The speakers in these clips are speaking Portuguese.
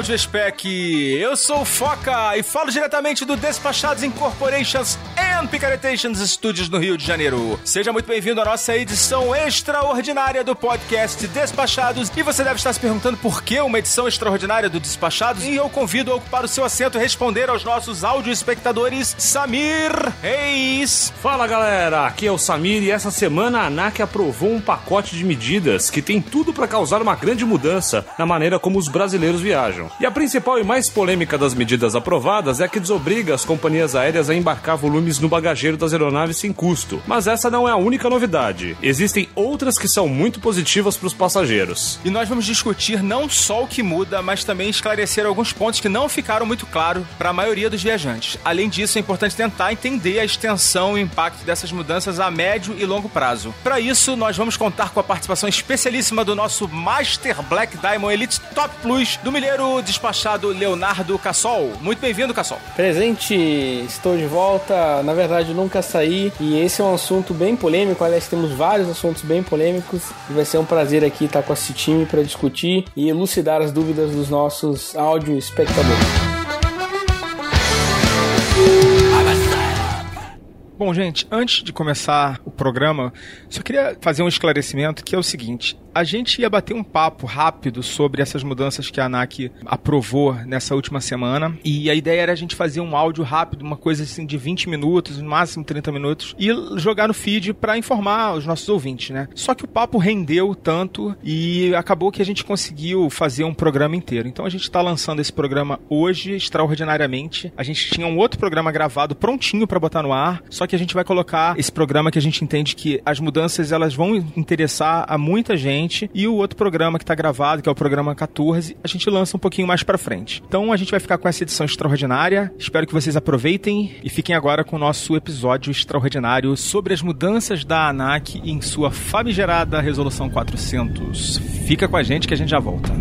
Audio Spec, eu sou o Foca e falo diretamente do Despachados Incorporations and Picaretations Studios no Rio de Janeiro. Seja muito bem-vindo à nossa edição extraordinária do podcast Despachados e você deve estar se perguntando por que uma edição extraordinária do Despachados e eu convido a ocupar o seu assento e responder aos nossos áudio espectadores Samir Reis. Fala galera, aqui é o Samir e essa semana a ANAC aprovou um pacote de medidas que tem tudo para causar uma grande mudança na maneira como os brasileiros viajam. E a principal e mais polêmica das medidas aprovadas é a que desobriga as companhias aéreas a embarcar volumes no bagageiro das aeronaves sem custo. Mas essa não é a única novidade. Existem outras que são muito positivas para os passageiros. E nós vamos discutir não só o que muda, mas também esclarecer alguns pontos que não ficaram muito claros para a maioria dos viajantes. Além disso, é importante tentar entender a extensão e impacto dessas mudanças a médio e longo prazo. Para isso, nós vamos contar com a participação especialíssima do nosso Master Black Diamond Elite Top Plus do milheiro despachado Leonardo Cassol. Muito bem-vindo, Cassol. Presente, estou de volta. Na verdade, nunca saí e esse é um assunto bem polêmico. Aliás, temos vários assuntos bem polêmicos e vai ser um prazer aqui estar com esse time para discutir e elucidar as dúvidas dos nossos áudio espectadores. Bom, gente, antes de começar o programa, só queria fazer um esclarecimento que é o seguinte: a gente ia bater um papo rápido sobre essas mudanças que a ANAC aprovou nessa última semana. E a ideia era a gente fazer um áudio rápido, uma coisa assim de 20 minutos, no máximo 30 minutos, e jogar no feed para informar os nossos ouvintes, né? Só que o papo rendeu tanto e acabou que a gente conseguiu fazer um programa inteiro. Então a gente está lançando esse programa hoje, extraordinariamente. A gente tinha um outro programa gravado prontinho para botar no ar, só que a gente vai colocar esse programa que a gente entende que as mudanças elas vão interessar a muita gente frente e o outro programa que está gravado, que é o programa 14, a gente lança um pouquinho mais para frente. Então a gente vai ficar com essa edição extraordinária. Espero que vocês aproveitem e fiquem agora com o nosso episódio extraordinário sobre as mudanças da ANAC em sua famigerada resolução 400. Fica com a gente que a gente já volta.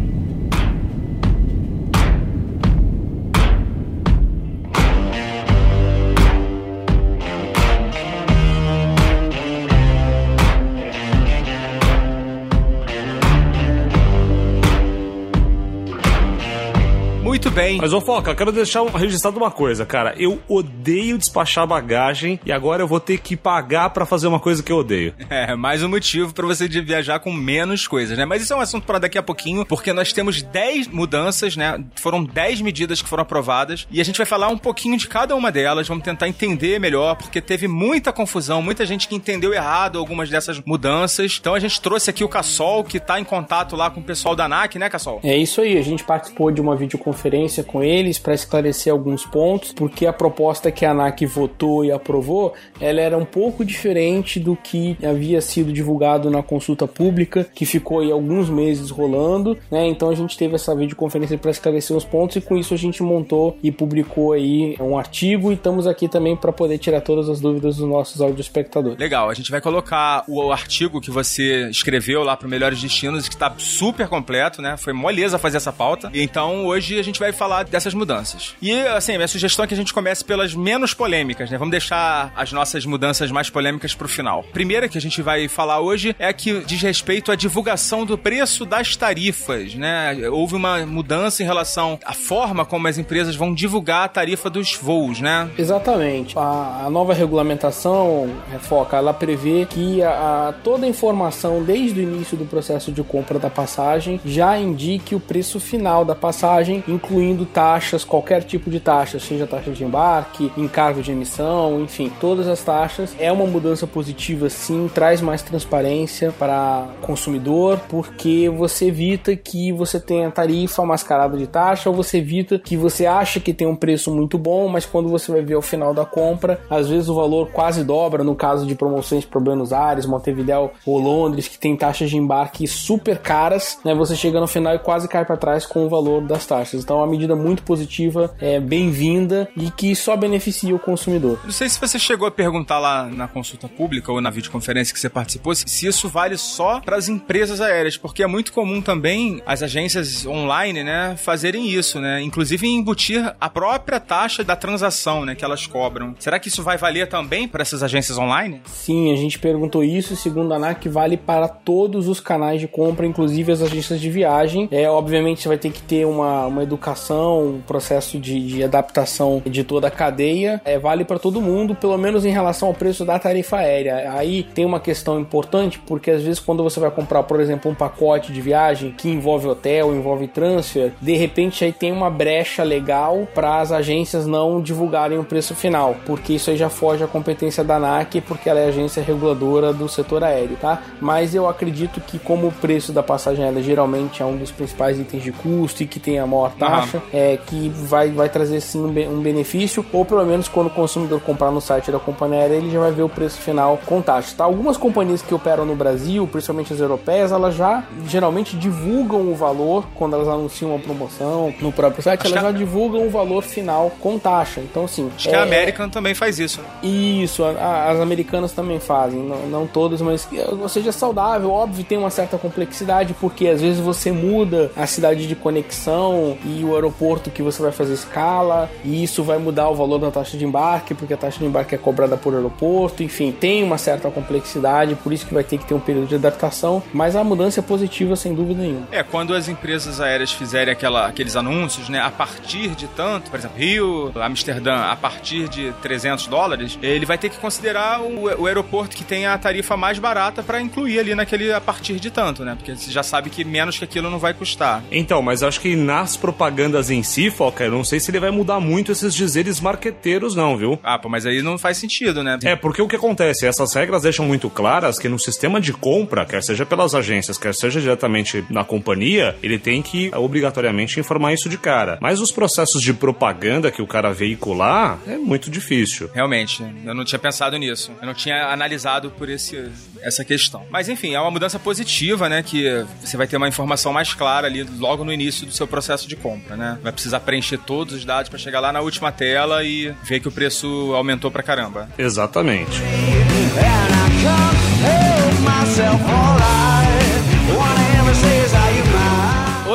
Muito bem. Mas, ô Foca, eu quero deixar registrado uma coisa, cara. Eu odeio despachar bagagem e agora eu vou ter que pagar para fazer uma coisa que eu odeio. É, mais um motivo para você de viajar com menos coisas, né? Mas isso é um assunto para daqui a pouquinho, porque nós temos 10 mudanças, né? Foram 10 medidas que foram aprovadas e a gente vai falar um pouquinho de cada uma delas, vamos tentar entender melhor, porque teve muita confusão, muita gente que entendeu errado algumas dessas mudanças. Então a gente trouxe aqui o Cassol, que tá em contato lá com o pessoal da ANAC, né, Cassol? É isso aí, a gente participou de uma videoconferência conferência com eles para esclarecer alguns pontos, porque a proposta que a ANAC votou e aprovou, ela era um pouco diferente do que havia sido divulgado na consulta pública, que ficou aí alguns meses rolando, né? Então a gente teve essa videoconferência para esclarecer os pontos e com isso a gente montou e publicou aí um artigo e estamos aqui também para poder tirar todas as dúvidas dos nossos áudio espectadores. Legal, a gente vai colocar o artigo que você escreveu lá para Melhores Destinos, que está super completo, né? Foi moleza fazer essa pauta. Então hoje a gente gente vai falar dessas mudanças. E, assim, minha sugestão é que a gente comece pelas menos polêmicas, né? Vamos deixar as nossas mudanças mais polêmicas pro final. Primeira que a gente vai falar hoje é a que diz respeito à divulgação do preço das tarifas, né? Houve uma mudança em relação à forma como as empresas vão divulgar a tarifa dos voos, né? Exatamente. A, a nova regulamentação, Foca, ela prevê que a, a, toda a informação desde o início do processo de compra da passagem já indique o preço final da passagem, inclusive incluindo taxas, qualquer tipo de taxa, seja taxa de embarque, encargo de emissão, enfim, todas as taxas. É uma mudança positiva, sim, traz mais transparência para consumidor, porque você evita que você tenha tarifa mascarada de taxa, ou você evita que você acha que tem um preço muito bom, mas quando você vai ver ao final da compra, às vezes o valor quase dobra no caso de promoções para Buenos Aires, Montevideo ou Londres, que tem taxas de embarque super caras, né? Você chega no final e quase cai para trás com o valor das taxas. Então uma medida muito positiva, é bem-vinda e que só beneficia o consumidor. Não sei se você chegou a perguntar lá na consulta pública ou na videoconferência que você participou, se isso vale só para as empresas aéreas, porque é muito comum também as agências online, né, fazerem isso, né? Inclusive embutir a própria taxa da transação, né, que elas cobram. Será que isso vai valer também para essas agências online? Sim, a gente perguntou isso, segundo a ANAC, vale para todos os canais de compra, inclusive as agências de viagem. É, obviamente você vai ter que ter uma, uma educação, um processo de, de adaptação de toda a cadeia. É, vale para todo mundo, pelo menos em relação ao preço da tarifa aérea. Aí tem uma questão importante, porque às vezes quando você vai comprar, por exemplo, um pacote de viagem que envolve hotel, envolve transfer, de repente aí tem uma brecha legal para as agências não divulgarem o preço final, porque isso aí já foge à competência da ANAC, porque ela é agência reguladora do setor aéreo, tá? Mas eu acredito que como o preço da passagem aérea geralmente é um dos principais itens de custo e que tem a maior taxa, uhum. é que vai, vai trazer sim um benefício, ou pelo menos quando o consumidor comprar no site da companhia aérea, ele já vai ver o preço final com taxa, tá? Algumas companhias que operam no Brasil, principalmente as europeias, elas já geralmente divulgam o valor quando elas anunciam uma promoção no próprio site, Acho elas já a... divulgam o valor final com taxa. Então, assim. Acho é... que a é, American também faz isso. Isso, a, as americanas também fazem, não, não todas, mas ou seja, é saudável, óbvio, tem uma certa complexidade, porque às vezes você muda a cidade de conexão e o aeroporto que você vai fazer escala, e isso vai mudar o valor da taxa de embarque, porque a taxa de embarque é cobrada por aeroporto, enfim, tem uma certa complexidade, por isso que vai ter que ter um período de adaptação, mas a mudança é positiva sem dúvida nenhuma. É, quando as empresas aéreas fizerem aquela, aqueles anúncios, né, a partir de tanto, por exemplo, Rio, Amsterdã, a partir de 300 dólares, ele vai ter que considerar o, o aeroporto que tem a tarifa mais barata para incluir ali naquele a partir de tanto, né? Porque você já sabe que menos que aquilo não vai custar. Então, mas acho que nas propagandas em si, Foca, eu não sei se ele vai mudar muito esses dizeres marqueteiros, não, viu? Ah, pô, mas aí não faz sentido, né? É, porque o que acontece? Essas regras deixam muito claras que no sistema de compra, quer seja pelas agências, quer seja diretamente na companhia, ele tem que obrigatoriamente informar isso de cara. Mas os processos de propaganda que o cara veicular é muito difícil. Realmente, eu não tinha pensado nisso. Eu não tinha analisado por esse, essa questão. Mas enfim, é uma mudança positiva, né? Que você vai ter uma informação mais clara ali logo no início do seu processo de compra, né? Vai precisar preencher todos os dados para chegar lá na última tela e ver que o preço aumentou pra caramba. Exatamente.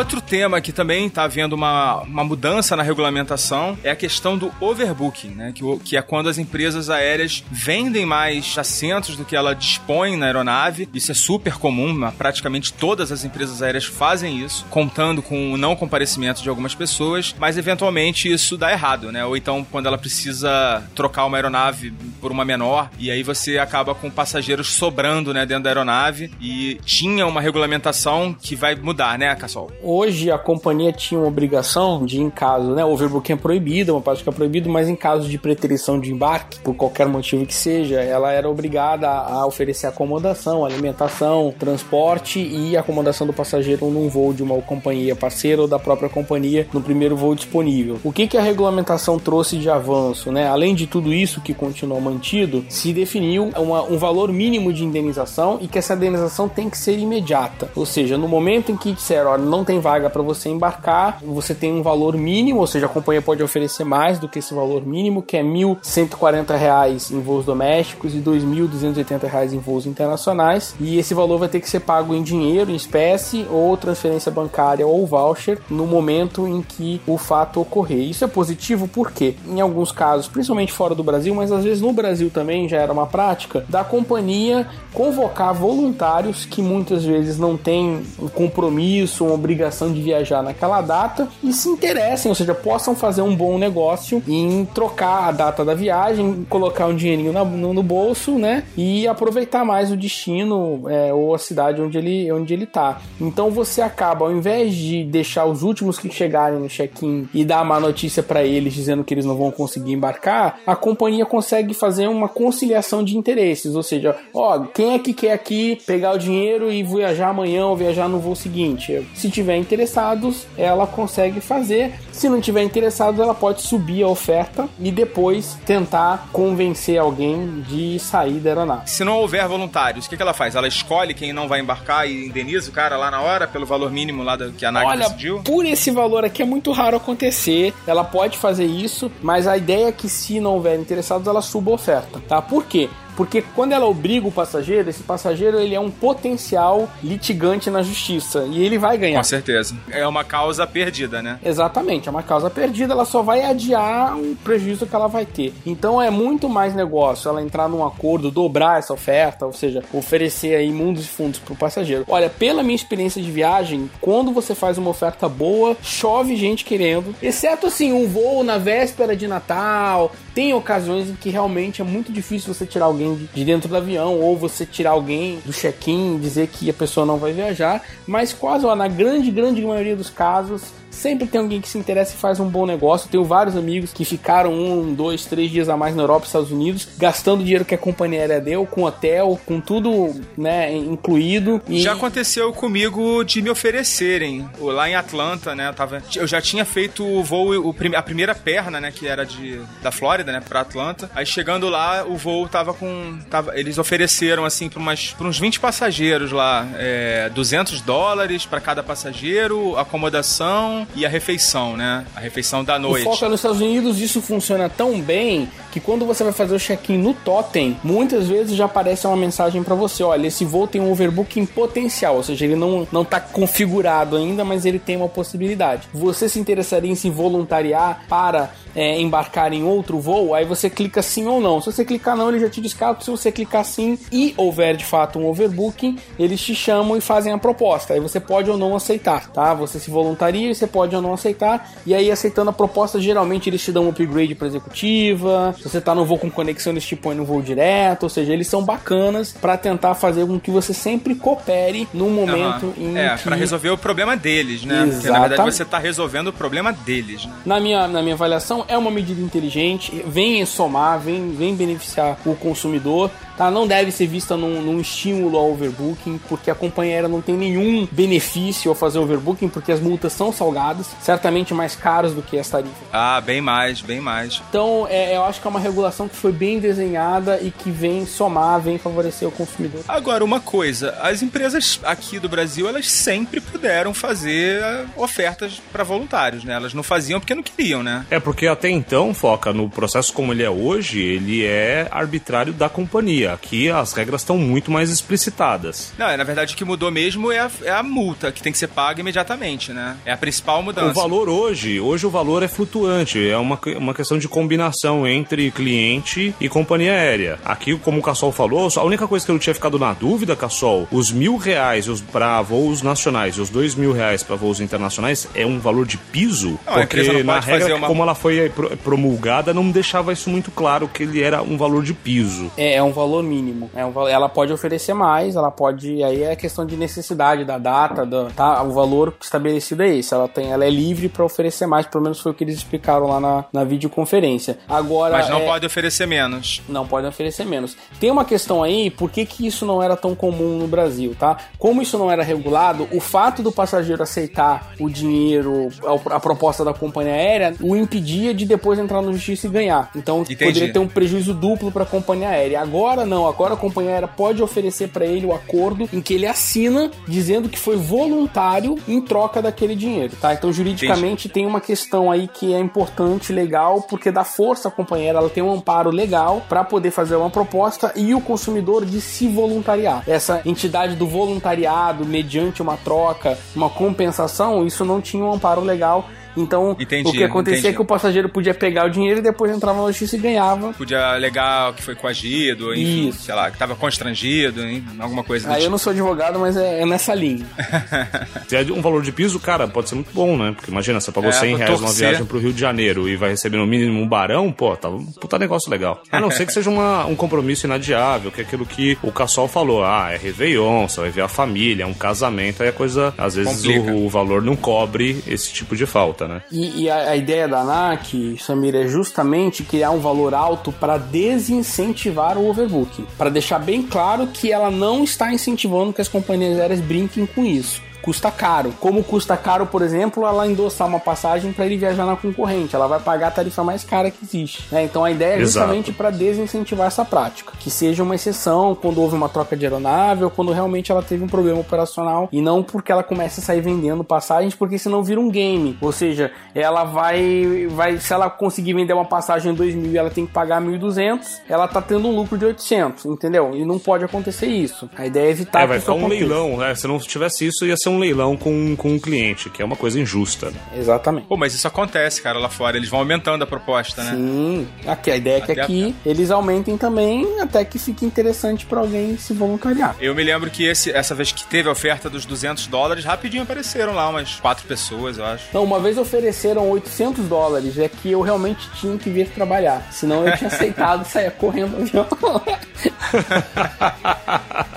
Outro tema que também está havendo uma, uma mudança na regulamentação é a questão do overbooking, né? Que, que é quando as empresas aéreas vendem mais assentos do que ela dispõe na aeronave. Isso é super comum, praticamente todas as empresas aéreas fazem isso, contando com o não comparecimento de algumas pessoas, mas eventualmente isso dá errado, né? Ou então quando ela precisa trocar uma aeronave por uma menor e aí você acaba com passageiros sobrando, né, dentro da aeronave e tinha uma regulamentação que vai mudar, né, Cassol? Hoje a companhia tinha uma obrigação de, em caso, né, overbooking é proibido, uma prática é proibida, mas em caso de preterição de embarque, por qualquer motivo que seja, ela era obrigada a oferecer acomodação, alimentação, transporte e acomodação do passageiro num voo de uma companhia parceira ou da própria companhia no primeiro voo disponível. O que, que a regulamentação trouxe de avanço, né? Além de tudo isso que continuou mantido, se definiu uma, um valor mínimo de indenização e que essa indenização tem que ser imediata. Ou seja, no momento em que disseram, olha, não tem tem vaga para você embarcar, você tem um valor mínimo, ou seja, a companhia pode oferecer mais do que esse valor mínimo, que é R$ 1.140 em voos domésticos e R$ 2.280 em voos internacionais. E esse valor vai ter que ser pago em dinheiro, em espécie, ou transferência bancária ou voucher no momento em que o fato ocorrer. Isso é positivo porque, em alguns casos, principalmente fora do Brasil, mas às vezes no Brasil também já era uma prática, da companhia convocar voluntários que muitas vezes não têm um compromisso, uma obrigação obrigação de viajar naquela data e se interessem, ou seja, possam fazer um bom negócio em trocar a data da viagem, colocar um dinheirinho no, bolso, né? E aproveitar mais o destino é, ou a cidade onde ele, onde ele tá. Então você acaba, ao invés de deixar os últimos que chegarem no check-in e dar uma notícia para eles dizendo que eles não vão conseguir embarcar, a companhia consegue fazer uma conciliação de interesses, ou seja, ó, quem é que quer aqui pegar o dinheiro e viajar amanhã ou viajar no voo seguinte? Se tiver interessados, ela consegue fazer. Se não tiver interessado, ela pode subir a oferta e depois tentar convencer alguém de sair da aeronave. Se não houver voluntários, o que, que ela faz? Ela escolhe quem não vai embarcar e indeniza o cara lá na hora pelo valor mínimo lá que a ANAC Olha, decidiu? Por esse valor aqui é muito raro acontecer. Ela pode fazer isso, mas a ideia é que se não houver interessados, ela suba a oferta, tá? Por quê? Porque quando ela obriga o passageiro, esse passageiro ele é um potencial litigante na justiça e ele vai ganhar. Com certeza. É uma causa perdida, né? Exatamente, é uma causa perdida, ela só vai adiar o prejuízo que ela vai ter. Então é muito mais negócio ela entrar num acordo, dobrar essa oferta, ou seja, oferecer aí mundos e fundos para o passageiro. Olha, pela minha experiência de viagem, quando você faz uma oferta boa, chove gente querendo, exceto assim um voo na véspera de Natal. Tem ocasiões em que realmente é muito difícil você tirar alguém alguém de dentro do avião ou você tirar alguém do check-in, dizer que a pessoa não vai viajar, mas quase, ó, na grande, grande maioria dos casos, Sempre tem alguém que se interessa e faz um bom negócio. Tenho vários amigos que ficaram um, dois, três dias a mais na Europa e Estados Unidos, gastando dinheiro que a companhia aérea deu, com hotel, com tudo, né, incluído. E... Já aconteceu comigo de me oferecerem. Lá em Atlanta, né, eu, tava, eu já tinha feito o voo, a primeira perna, né, que era de, da Flórida, né, pra Atlanta. Aí chegando lá, o voo tava com, tava, eles ofereceram, assim, pra, umas, pra uns 20 passageiros lá, é, 200 dólares para cada passageiro, acomodação, e a refeição, né? A refeição da noite. O foco é nos Estados Unidos, isso funciona tão bem que quando você vai fazer o check-in no Totem, muitas vezes já aparece uma mensagem para você, olha, esse voo tem um overbooking potencial, ou seja, ele não, não tá configurado ainda, mas ele tem uma possibilidade. Você se interessaria em se voluntariar para é, embarcar em outro voo? Aí você clica sim ou não. Se você clicar não, ele já te descarta. Se você clicar sim e houver de fato um overbooking, eles te chamam e fazem a proposta. Aí você pode ou não aceitar, tá? Você se voluntaria e você pode ou não aceitar. E aí, aceitando a proposta, geralmente eles te dão um upgrade para executiva. Se você tá no voo com conexão, eles te põem no voo direto. Ou seja, eles são bacanas para tentar fazer com que você sempre coopere no momento uhum. em é, que... para resolver o problema deles, né? Exatamente. Porque na verdade você tá resolvendo o problema deles. Né? Na minha, na minha avaliação, é uma medida inteligente, vem somar, vem, vem beneficiar o consumidor tá? Não deve ser vista num, num, estímulo ao overbooking, porque a companhia aérea não tem nenhum benefício ao fazer overbooking, porque as multas são salgadas, certamente mais caras do que as tarifas. Ah, bem mais, bem mais. Então, é, eu acho que é uma regulação que foi bem desenhada e que vem somar, vem favorecer o consumidor. Agora, uma coisa, as empresas aqui do Brasil, elas sempre puderam fazer eh, ofertas para voluntários, né? Elas não faziam porque não queriam, né? É porque até então, Foca, no processo como ele é hoje, ele é arbitrário da companhia. Aqui as regras estão muito mais explicitadas. Não, é, na verdade o que mudou mesmo é a, é a, multa, que tem que ser paga imediatamente, né? É a principal mudança. O valor hoje, hoje o valor é flutuante, é uma, uma questão de combinação entre cliente e companhia aérea. Aqui, como o Cassol falou, a única coisa que eu não tinha ficado na dúvida, Cassol, os mil reais para voos nacionais e os dois mil reais para voos internacionais é um valor de piso? Não, porque na regra, uma... como ela foi promulgada, não deixava isso muito claro que ele era um valor de piso. É, é um valor valor mínimo. É um, ela pode oferecer mais, ela pode. Aí é questão de necessidade da data, do, tá? O valor estabelecido é esse. Ela tem, ela é livre para oferecer mais, pelo menos foi o que eles explicaram lá na, na videoconferência. Agora. Mas não é, pode oferecer menos. Não pode oferecer menos. Tem uma questão aí, por que, que isso não era tão comum no Brasil, tá? Como isso não era regulado, o fato do passageiro aceitar o dinheiro, a, a proposta da companhia aérea, o impedia de depois entrar no justiça e ganhar. Então Entendi. poderia ter um prejuízo duplo para a companhia aérea. Agora Agora não, agora a companhia aérea pode oferecer para ele o acordo em que ele assina dizendo que foi voluntário em troca daquele dinheiro, tá? Então juridicamente Entendi. tem uma questão aí que é importante, legal, porque dá força à companhia aérea, ela tem um amparo legal para poder fazer uma proposta e o consumidor de se voluntariar. Essa entidade do voluntariado mediante uma troca, uma compensação, isso não tinha um amparo legal Então, Entendi, o que acontecia entendi. é que o passageiro podia pegar o dinheiro e depois entrava na justiça e ganhava. Podia alegar que foi coagido, enfim, Isso. sei lá, que tava constrangido, hein, alguma coisa Aí eu tipo. não sou advogado, mas é, é nessa linha. Se é um valor de piso, cara, pode ser muito bom, né? Porque imagina, você pagou É, 100 vou reais numa viagem pro Rio de Janeiro e vai receber no mínimo um barão, pô, tá um puta negócio legal. A não ser que seja uma- um compromisso inadiável, que é aquilo que o Cassol falou. Ah, é Réveillon, você vai ver a família, é um casamento, aí a coisa, às vezes o, o valor não cobre esse tipo de falta, né? E, e a, a ideia da ANAC, Samir, é justamente criar um valor alto para desincentivar o overbooking. Para deixar bem claro que ela não está incentivando que as companhias aéreas brinquem com isso. Custa caro. Como custa caro, por exemplo, ela endossar uma passagem para ele viajar na concorrente. Ela vai pagar a tarifa mais cara que existe. né? Então a ideia é justamente para desincentivar essa prática. Que seja uma exceção quando houve uma troca de aeronave ou quando realmente ela teve um problema operacional e não porque ela comece a sair vendendo passagens, porque senão vira um game. Ou seja, ela vai, vai se ela conseguir vender uma passagem em 2 mil e ela tem que pagar 1.200, ela tá tendo um lucro de 800, entendeu? E não pode acontecer isso. A ideia é evitar é, que vai isso ficar um aconteça. leilão, né? Se não tivesse isso, ia ser um leilão com, com um cliente, que é uma coisa injusta. Né? Exatamente. Pô, mas isso acontece, cara, lá fora. Eles vão aumentando a proposta, né? Sim, aqui a ideia é que Até aqui eles aumentem também até que fique interessante para alguém se voluntariar. Eu me lembro que esse, essa vez que teve a oferta dos 200 dólares, rapidinho apareceram lá umas quatro pessoas, eu acho. Não, uma vez ofereceram 800 dólares, é que eu realmente tinha que vir trabalhar. Senão eu tinha aceitado e saia correndo.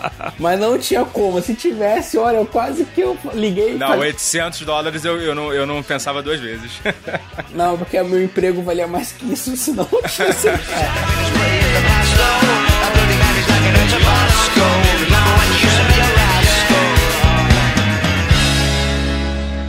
Mas não tinha como. Se tivesse, olha, eu quase que eu liguei Não, falei, 800 dólares eu, eu, não, eu não pensava duas vezes. não, porque meu emprego valia mais que isso, senão eu tinha.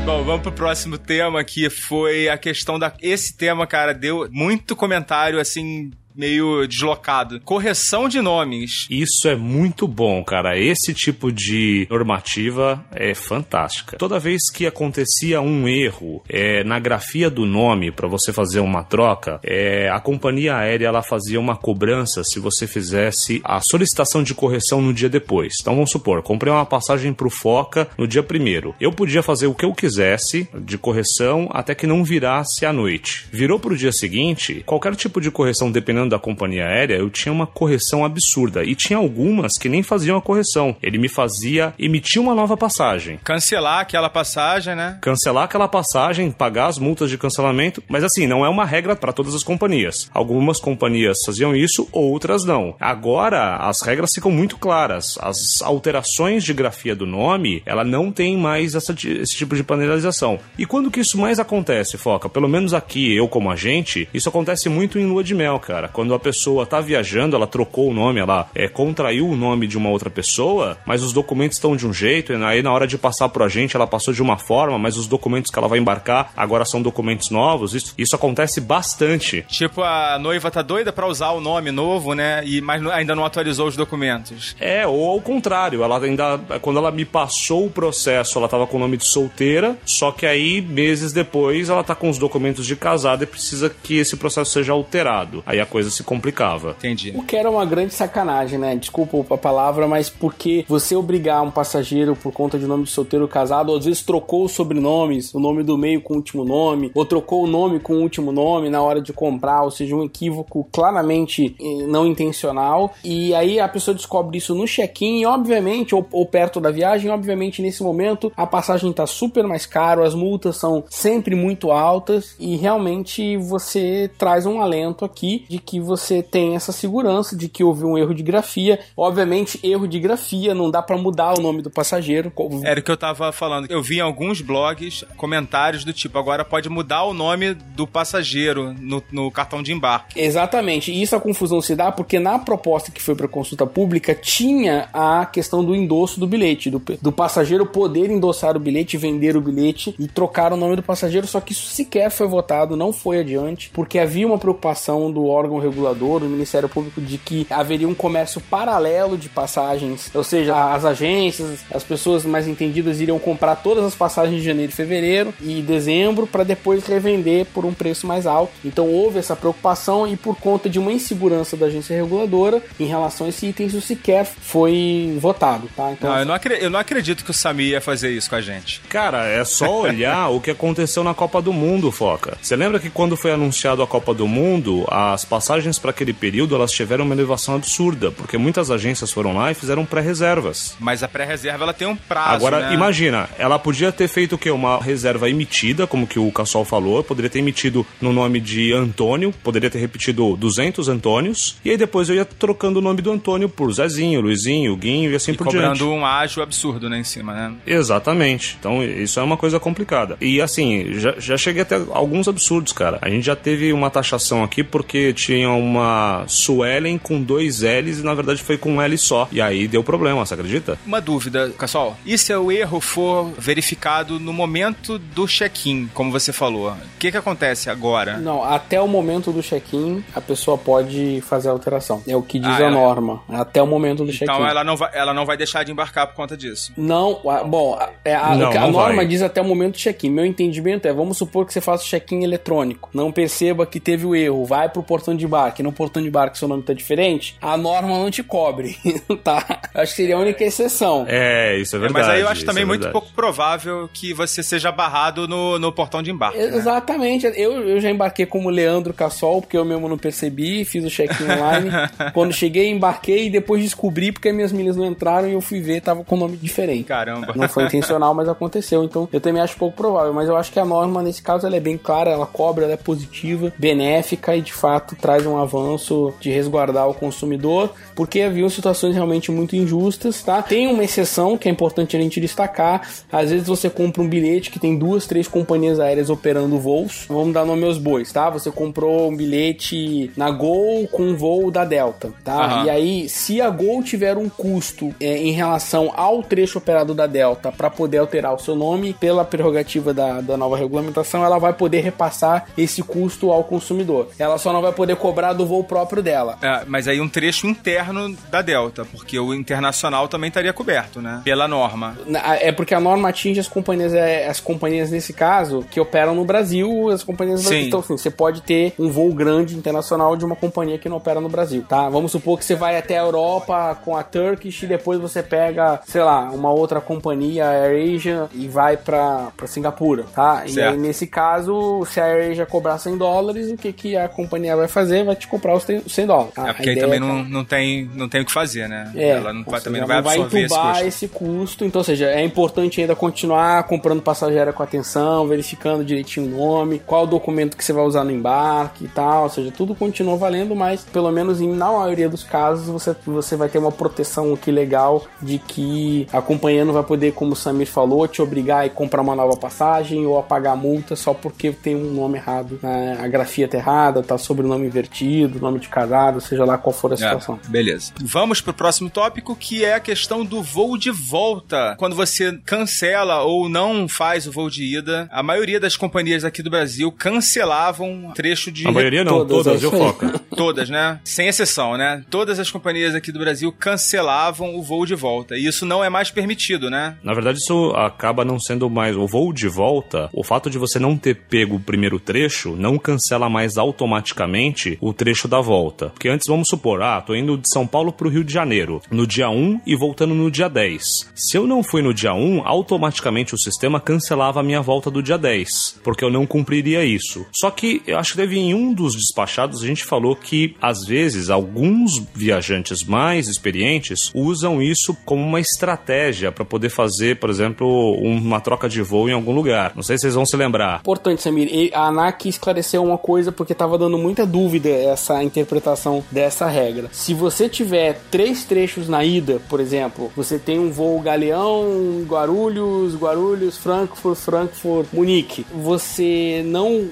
Bom, vamos pro próximo tema que foi a questão da. Esse tema, cara, deu muito comentário assim. Meio deslocado. Correção de nomes. Isso é muito bom, cara. Esse tipo de normativa é fantástica. Toda vez que acontecia um erro é, na grafia do nome para você fazer uma troca, é, a companhia aérea ela fazia uma cobrança se você fizesse a solicitação de correção no dia depois. Então vamos supor, comprei uma passagem pro Foca no dia primeiro. Eu podia fazer o que eu quisesse de correção até que não virasse à noite. Virou pro dia seguinte, qualquer tipo de correção, dependendo da companhia aérea, eu tinha uma correção absurda. E tinha algumas que nem faziam a correção. Ele me fazia emitir uma nova passagem. Cancelar aquela passagem, né? Cancelar aquela passagem, pagar as multas de cancelamento, mas assim, não é uma regra para todas as companhias. Algumas companhias faziam isso, outras não. Agora, as regras ficam muito claras. As alterações de grafia do nome, ela não tem mais essa, esse tipo de penalização. E quando que isso mais acontece, Foca? Pelo menos aqui, eu como agente, isso acontece muito em lua de mel, cara. Quando a pessoa tá viajando, ela trocou o nome, ela é, contraiu o nome de uma outra pessoa, mas os documentos estão de um jeito, e aí na hora de passar pro agente, ela passou de uma forma, mas os documentos que ela vai embarcar agora são documentos novos. Isso, isso acontece bastante. Tipo, a noiva tá doida pra usar o nome novo, né? E, mas ainda não atualizou os documentos. É, ou ao contrário, ela ainda, quando ela me passou o processo, ela tava com o nome de solteira, só que aí, meses depois, ela tá com os documentos de casada e precisa que esse processo seja alterado. Aí a coisa se complicava. Entendi. O que era uma grande sacanagem, né? Desculpa a palavra, mas porque você obrigar um passageiro por conta de nome de solteiro ou casado, ou às vezes trocou os sobrenomes, o nome do meio com o último nome, ou trocou o nome com o último nome na hora de comprar, ou seja, um equívoco claramente eh, não intencional. E aí a pessoa descobre isso no check-in, e obviamente, ou, ou perto da viagem, obviamente nesse momento a passagem tá super mais caro, as multas são sempre muito altas, e realmente você traz um alento aqui de que você tem essa segurança de que houve um erro de grafia. Obviamente, erro de grafia, não dá para mudar o nome do passageiro. Era o que eu tava falando. Eu vi em alguns blogs comentários do tipo, agora pode mudar o nome do passageiro no, no cartão de embarque. Exatamente. E isso a confusão se dá porque na proposta que foi para consulta pública tinha a questão do endosso do bilhete, do, do passageiro poder endossar o bilhete, vender o bilhete e trocar o nome do passageiro, só que isso sequer foi votado, não foi adiante, porque havia uma preocupação do órgão órgão regulador, o Ministério Público, de que haveria um comércio paralelo de passagens, ou seja, as agências, as pessoas mais entendidas iriam comprar todas as passagens de janeiro, fevereiro e dezembro para depois revender por um preço mais alto. Então houve essa preocupação e por conta de uma insegurança da agência reguladora em relação a esse item, isso sequer foi votado, tá? Então, não, eu, não acredito, eu não acredito que o Sami ia fazer isso com a gente. Cara, é só olhar o que aconteceu na Copa do Mundo, Foca. Você lembra que quando foi anunciado a Copa do Mundo, as passagens para aquele período elas tiveram uma elevação absurda, porque muitas agências foram lá e fizeram pré-reservas. Mas a pré-reserva ela tem um prazo. Agora, né? imagina, ela podia ter feito o quê? Uma reserva emitida, como que o Cassol falou, poderia ter emitido no nome de Antônio, poderia ter repetido 200 Antônios, e aí depois eu ia trocando o nome do Antônio por Zezinho, Luizinho, Guinho e assim e por cobrando diante. um ágio absurdo, né, em cima, né? Exatamente. Então, isso é uma coisa complicada. E assim, já, já cheguei até alguns absurdos, cara. A gente já teve uma taxação aqui porque tinha uma Suelen com dois L's e na verdade foi com um L só. E aí deu problema, você acredita? Uma dúvida, Cassol. E se o erro for verificado no momento do check-in, como você falou? O que, que acontece agora? Não, até o momento do check-in a pessoa pode fazer a alteração. É o que diz Ah, a ela- norma. Até o momento do check-in. Então ela não, vai, ela não vai deixar de embarcar por conta disso. Não, a- bom, a, é, a, Não, a não norma vai. diz até o momento do check-in. Meu entendimento é, vamos supor que você faça o check-in eletrônico. Não perceba que teve o erro, vai pro portão de embarque. No portão de embarque seu nome tá diferente, a norma não te cobre, tá? Acho que seria a única exceção. É, isso é verdade. Mas aí eu acho também é muito pouco provável que você seja barrado no, no portão de embarque. né? Exatamente. Eu, eu já embarquei como Leandro Cassol, porque eu mesmo não percebi, fiz o check-in online. Quando cheguei, embarquei e depois descobri porque minhas milhas não entraram e eu fui ver, tava com nome diferente. Caramba. Não foi intencional, mas aconteceu. Então eu também acho pouco provável. Mas eu acho que a norma, nesse caso, ela é bem clara, ela cobra, ela é positiva, benéfica e de fato traz um avanço de resguardar o consumidor, porque haviam situações realmente muito injustas, tá? Tem uma exceção que é importante a gente destacar. Às vezes você compra um bilhete que tem duas, três companhias aéreas operando voos. Vamos dar nome aos bois, tá? Você comprou um bilhete na Gol com um voo da Delta, tá? Aham. E aí, se a Gol tiver um custo é, em relação ao trecho operado da Delta para poder alterar o seu nome, pela prerrogativa da, da nova regulamentação, ela vai poder repassar esse custo ao consumidor. Ela só não vai poder cobrar do voo próprio dela. É, mas aí um trecho interno da Delta, porque o internacional também estaria coberto, né? Pela norma. É porque a norma atinge as companhias, é, as companhias nesse caso, que operam no Brasil, as companhias Sim. Então, assim, você pode ter um voo grande internacional de uma companhia que não opera no Brasil, tá? Vamos supor que você vai até a Europa com a Turkish e depois você pega, sei lá, uma outra companhia, a AirAsia, e vai pra, pra Singapura, tá? E Certo. aí, nesse caso, se a AirAsia cobrar 100 dólares, o que, que a companhia vai fazer? Vai te comprar os 100 dólares. É A porque aí também é não, não, tem, não tem o que fazer, né? é, Ela não vai, seja, também não vai absorver esse custo. esse custo. Então, ou seja, é importante ainda continuar comprando passageira com atenção, verificando direitinho o nome, qual o documento que você vai usar no embarque e tal. Ou seja, tudo continua valendo, mas pelo menos em, na maioria dos casos você, você vai ter uma proteção aqui legal de que a companhia não vai poder, como o Samir falou, te obrigar a comprar uma nova passagem ou a pagar multa só porque tem um nome errado. né? A grafia tá errada, tá sobrenome invertido, nome de casado, seja lá qual for a situação. É, beleza. Vamos pro próximo tópico, que é a questão do voo de volta. Quando você cancela ou não faz o voo de ida, a maioria das companhias aqui do Brasil cancelavam trecho de A maioria não, Todas, todas, é aí. Foca? Todas, né? Sem exceção, né? Todas as companhias aqui do Brasil cancelavam o voo de volta. E isso não é mais permitido, né? Na verdade, isso acaba não sendo mais o voo de volta. O fato de você não ter pego o primeiro trecho não cancela mais automaticamente o trecho da volta. Porque antes, vamos supor, ah, tô indo de São Paulo pro Rio de Janeiro no dia 1 e voltando no dia 10. Se eu não fui no dia 1, automaticamente o sistema cancelava a minha volta do dia 10, porque eu não cumpriria isso. Só que eu acho que teve em um dos despachados a gente falou que às vezes alguns viajantes mais experientes usam isso como uma estratégia para poder fazer, por exemplo, uma troca de voo em algum lugar. Não sei se vocês vão se lembrar. Importante, Samir. A ANAC esclareceu uma coisa porque estava dando muita dúvida essa interpretação dessa regra. Se você tiver três trechos na ida, por exemplo, você tem um voo Galeão, Guarulhos, Guarulhos, Frankfurt, Frankfurt, Munique. Você não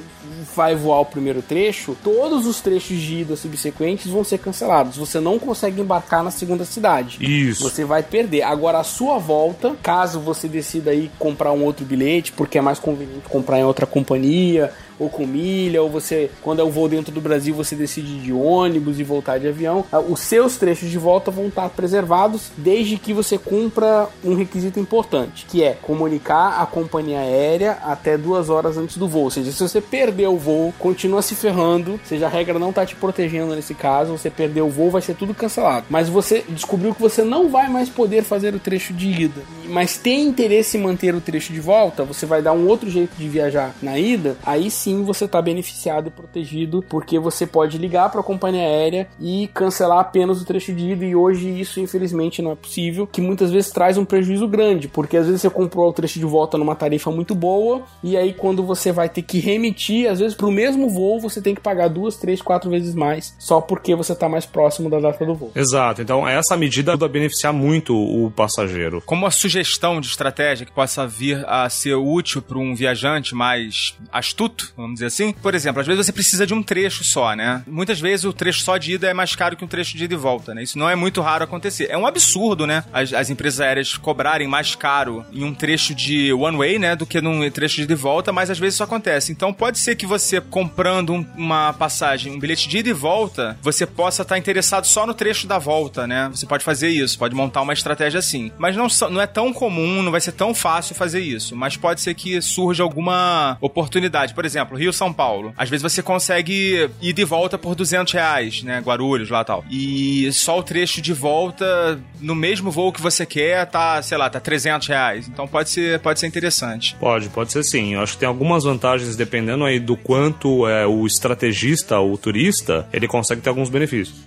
vai voar o primeiro trecho, todos os trechos de ida subsequentes vão ser cancelados. Você não consegue embarcar na segunda cidade. Isso. Você vai perder. Agora, a sua volta, caso você decida aí comprar um outro bilhete, porque é mais conveniente comprar em outra companhia, ou com milha, ou você, quando é o voo dentro do Brasil, você decide de ônibus e voltar de avião. Ah, os seus trechos de volta vão estar preservados desde que você cumpra um requisito importante, que é comunicar a companhia aérea até duas horas antes do voo. Ou seja, se você perder o voo, continua se ferrando, ou seja, a regra não está te protegendo nesse caso, você perdeu o voo, vai ser tudo cancelado. Mas você descobriu que você não vai mais poder fazer o trecho de ida, mas tem interesse em manter o trecho de volta, você vai dar um outro jeito de viajar na ida, aí sim você está beneficiado e protegido, porque você pode ligar para a companhia aérea e cancelar apenas o trecho de ida, e hoje isso infelizmente não é possível, que muitas vezes traz um prejuízo grande, porque às vezes você comprou o trecho de volta numa tarifa muito boa, e aí quando você vai ter que remitir, às vezes para o mesmo voo você tem que pagar duas, três, quatro vezes mais, só porque você está mais próximo da data do voo. Exato, então essa medida vai beneficiar muito o passageiro. Como uma sugestão de estratégia que possa vir a ser útil para um viajante mais astuto, vamos dizer assim, por exemplo, às vezes você precisa de um trecho só, né? Muitas vezes o trecho só de ida é mais caro que um trecho de ida e volta, né? Isso não é muito raro acontecer. É um absurdo, né? As, as empresas aéreas cobrarem mais caro em um trecho de one way, né? Do que num trecho de ida e volta, mas às vezes isso acontece. Então pode ser que você comprando um, uma passagem, um bilhete de ida e volta, você possa estar interessado só no trecho da volta, né? Você pode fazer isso, pode montar uma estratégia assim. Mas não, não é tão comum, não vai ser tão fácil fazer isso. Mas pode ser que surja alguma oportunidade. Por exemplo, Rio-São Paulo. Às vezes você consegue ir de volta por 200 reais, né? Guarulhos lá tal. E só o trecho de volta, no mesmo voo que você quer, tá, sei lá, tá 300 reais. Então pode ser, pode ser interessante. Pode, pode ser sim. Eu acho que tem algumas vantagens dependendo aí do quanto é o estrategista, o turista, ele consegue ter alguns benefícios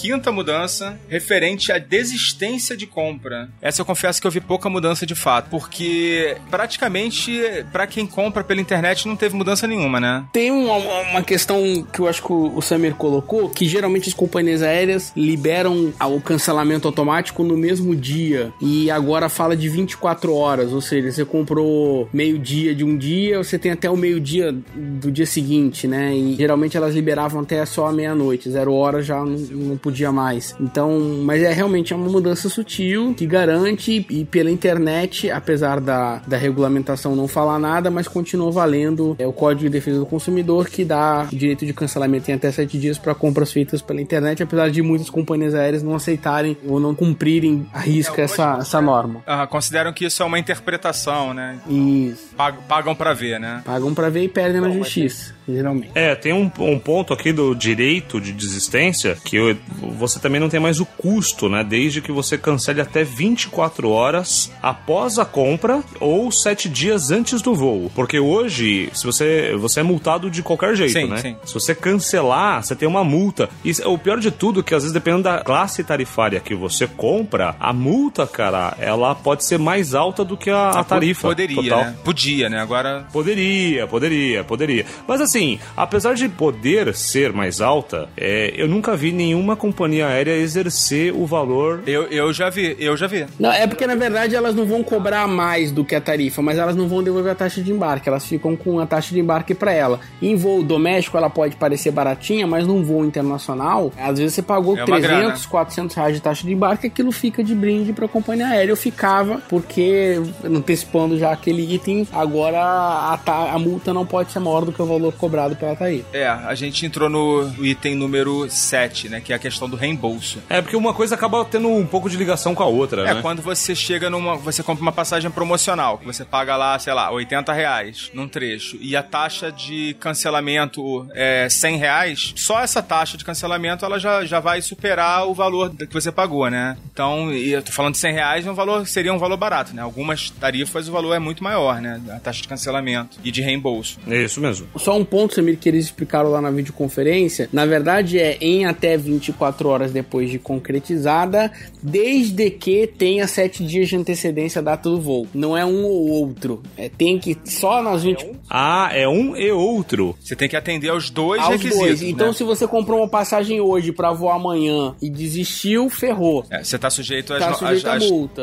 quinta mudança referente à desistência de compra. Essa eu confesso que eu vi pouca mudança de fato, porque praticamente para quem compra pela internet não teve mudança nenhuma, né? Tem uma, uma questão que eu acho que o Samir colocou, que geralmente as companhias aéreas liberam o cancelamento automático no mesmo dia e agora fala de 24 horas, ou seja, você comprou meio-dia de um dia, você tem até o meio-dia do dia seguinte, né? E geralmente elas liberavam até só a meia-noite, zero hora já não, não podia podia mais. Então, mas é realmente é uma mudança sutil que garante e pela internet, apesar da, da regulamentação não falar nada, mas continua valendo é o Código de Defesa do Consumidor que dá direito de cancelamento em até sete dias para compras feitas pela internet, apesar de muitas companhias aéreas não aceitarem ou não cumprirem a risca é, essa, essa norma. Ah, consideram que isso é uma interpretação, né? Isso. Pagam, pagam para ver, né? Pagam para ver e perdem na justiça geralmente. É, tem um, um ponto aqui do direito de desistência que eu, você também não tem mais o custo, né? Desde que você cancele até 24 horas após a compra ou 7 dias antes do voo. Porque hoje, se você, você é multado de qualquer jeito, sim, né? Sim. Se você cancelar, você tem uma multa. E o pior de tudo é que às vezes dependendo da classe tarifária que você compra, a multa, cara, ela pode ser mais alta do que a, a tarifa. Poderia, total. né? Podia, né? Agora. Poderia, poderia, poderia. Mas assim, assim, apesar de poder ser mais alta, é, eu nunca vi nenhuma companhia aérea exercer o valor. Eu, eu já vi, eu já vi. Não, é porque na verdade elas não vão cobrar mais do que a tarifa, mas elas não vão devolver a taxa de embarque, elas ficam com a taxa de embarque para ela. Em voo doméstico ela pode parecer baratinha, mas num voo internacional, às vezes você pagou é 300, grana. 400 reais de taxa de embarque, aquilo fica de brinde para a companhia aérea. Eu ficava, porque antecipando já aquele item, agora a, a multa não pode ser maior do que o valor cobrado pela TAI. É, a gente entrou no item número 7, né? Que é a questão do reembolso. É, porque uma coisa acaba tendo um pouco de ligação com a outra, é, né? É, quando você chega numa. Você compra uma passagem promocional, que você paga lá, sei lá, 80 reais num trecho, e a taxa de cancelamento é 100 reais, só essa taxa de cancelamento ela já, já vai superar o valor que você pagou, né? Então, e eu tô falando de 100 reais, um valor, seria um valor barato, né? Algumas tarifas o valor é muito maior, né? A taxa de cancelamento e de reembolso. É isso mesmo. Só um ponto ponto, Samir, que eles explicaram lá na videoconferência, na verdade é em até 24 horas depois de concretizada, desde que tenha 7 dias de antecedência da data do voo. Não é um ou outro. É, tem que só nas 20. Ah, é um e outro. Você tem que atender aos dois aos requisitos. Dois. Então, né? se você comprou uma passagem hoje para voar amanhã e desistiu, ferrou. É, você tá sujeito, tá sujeito à multa.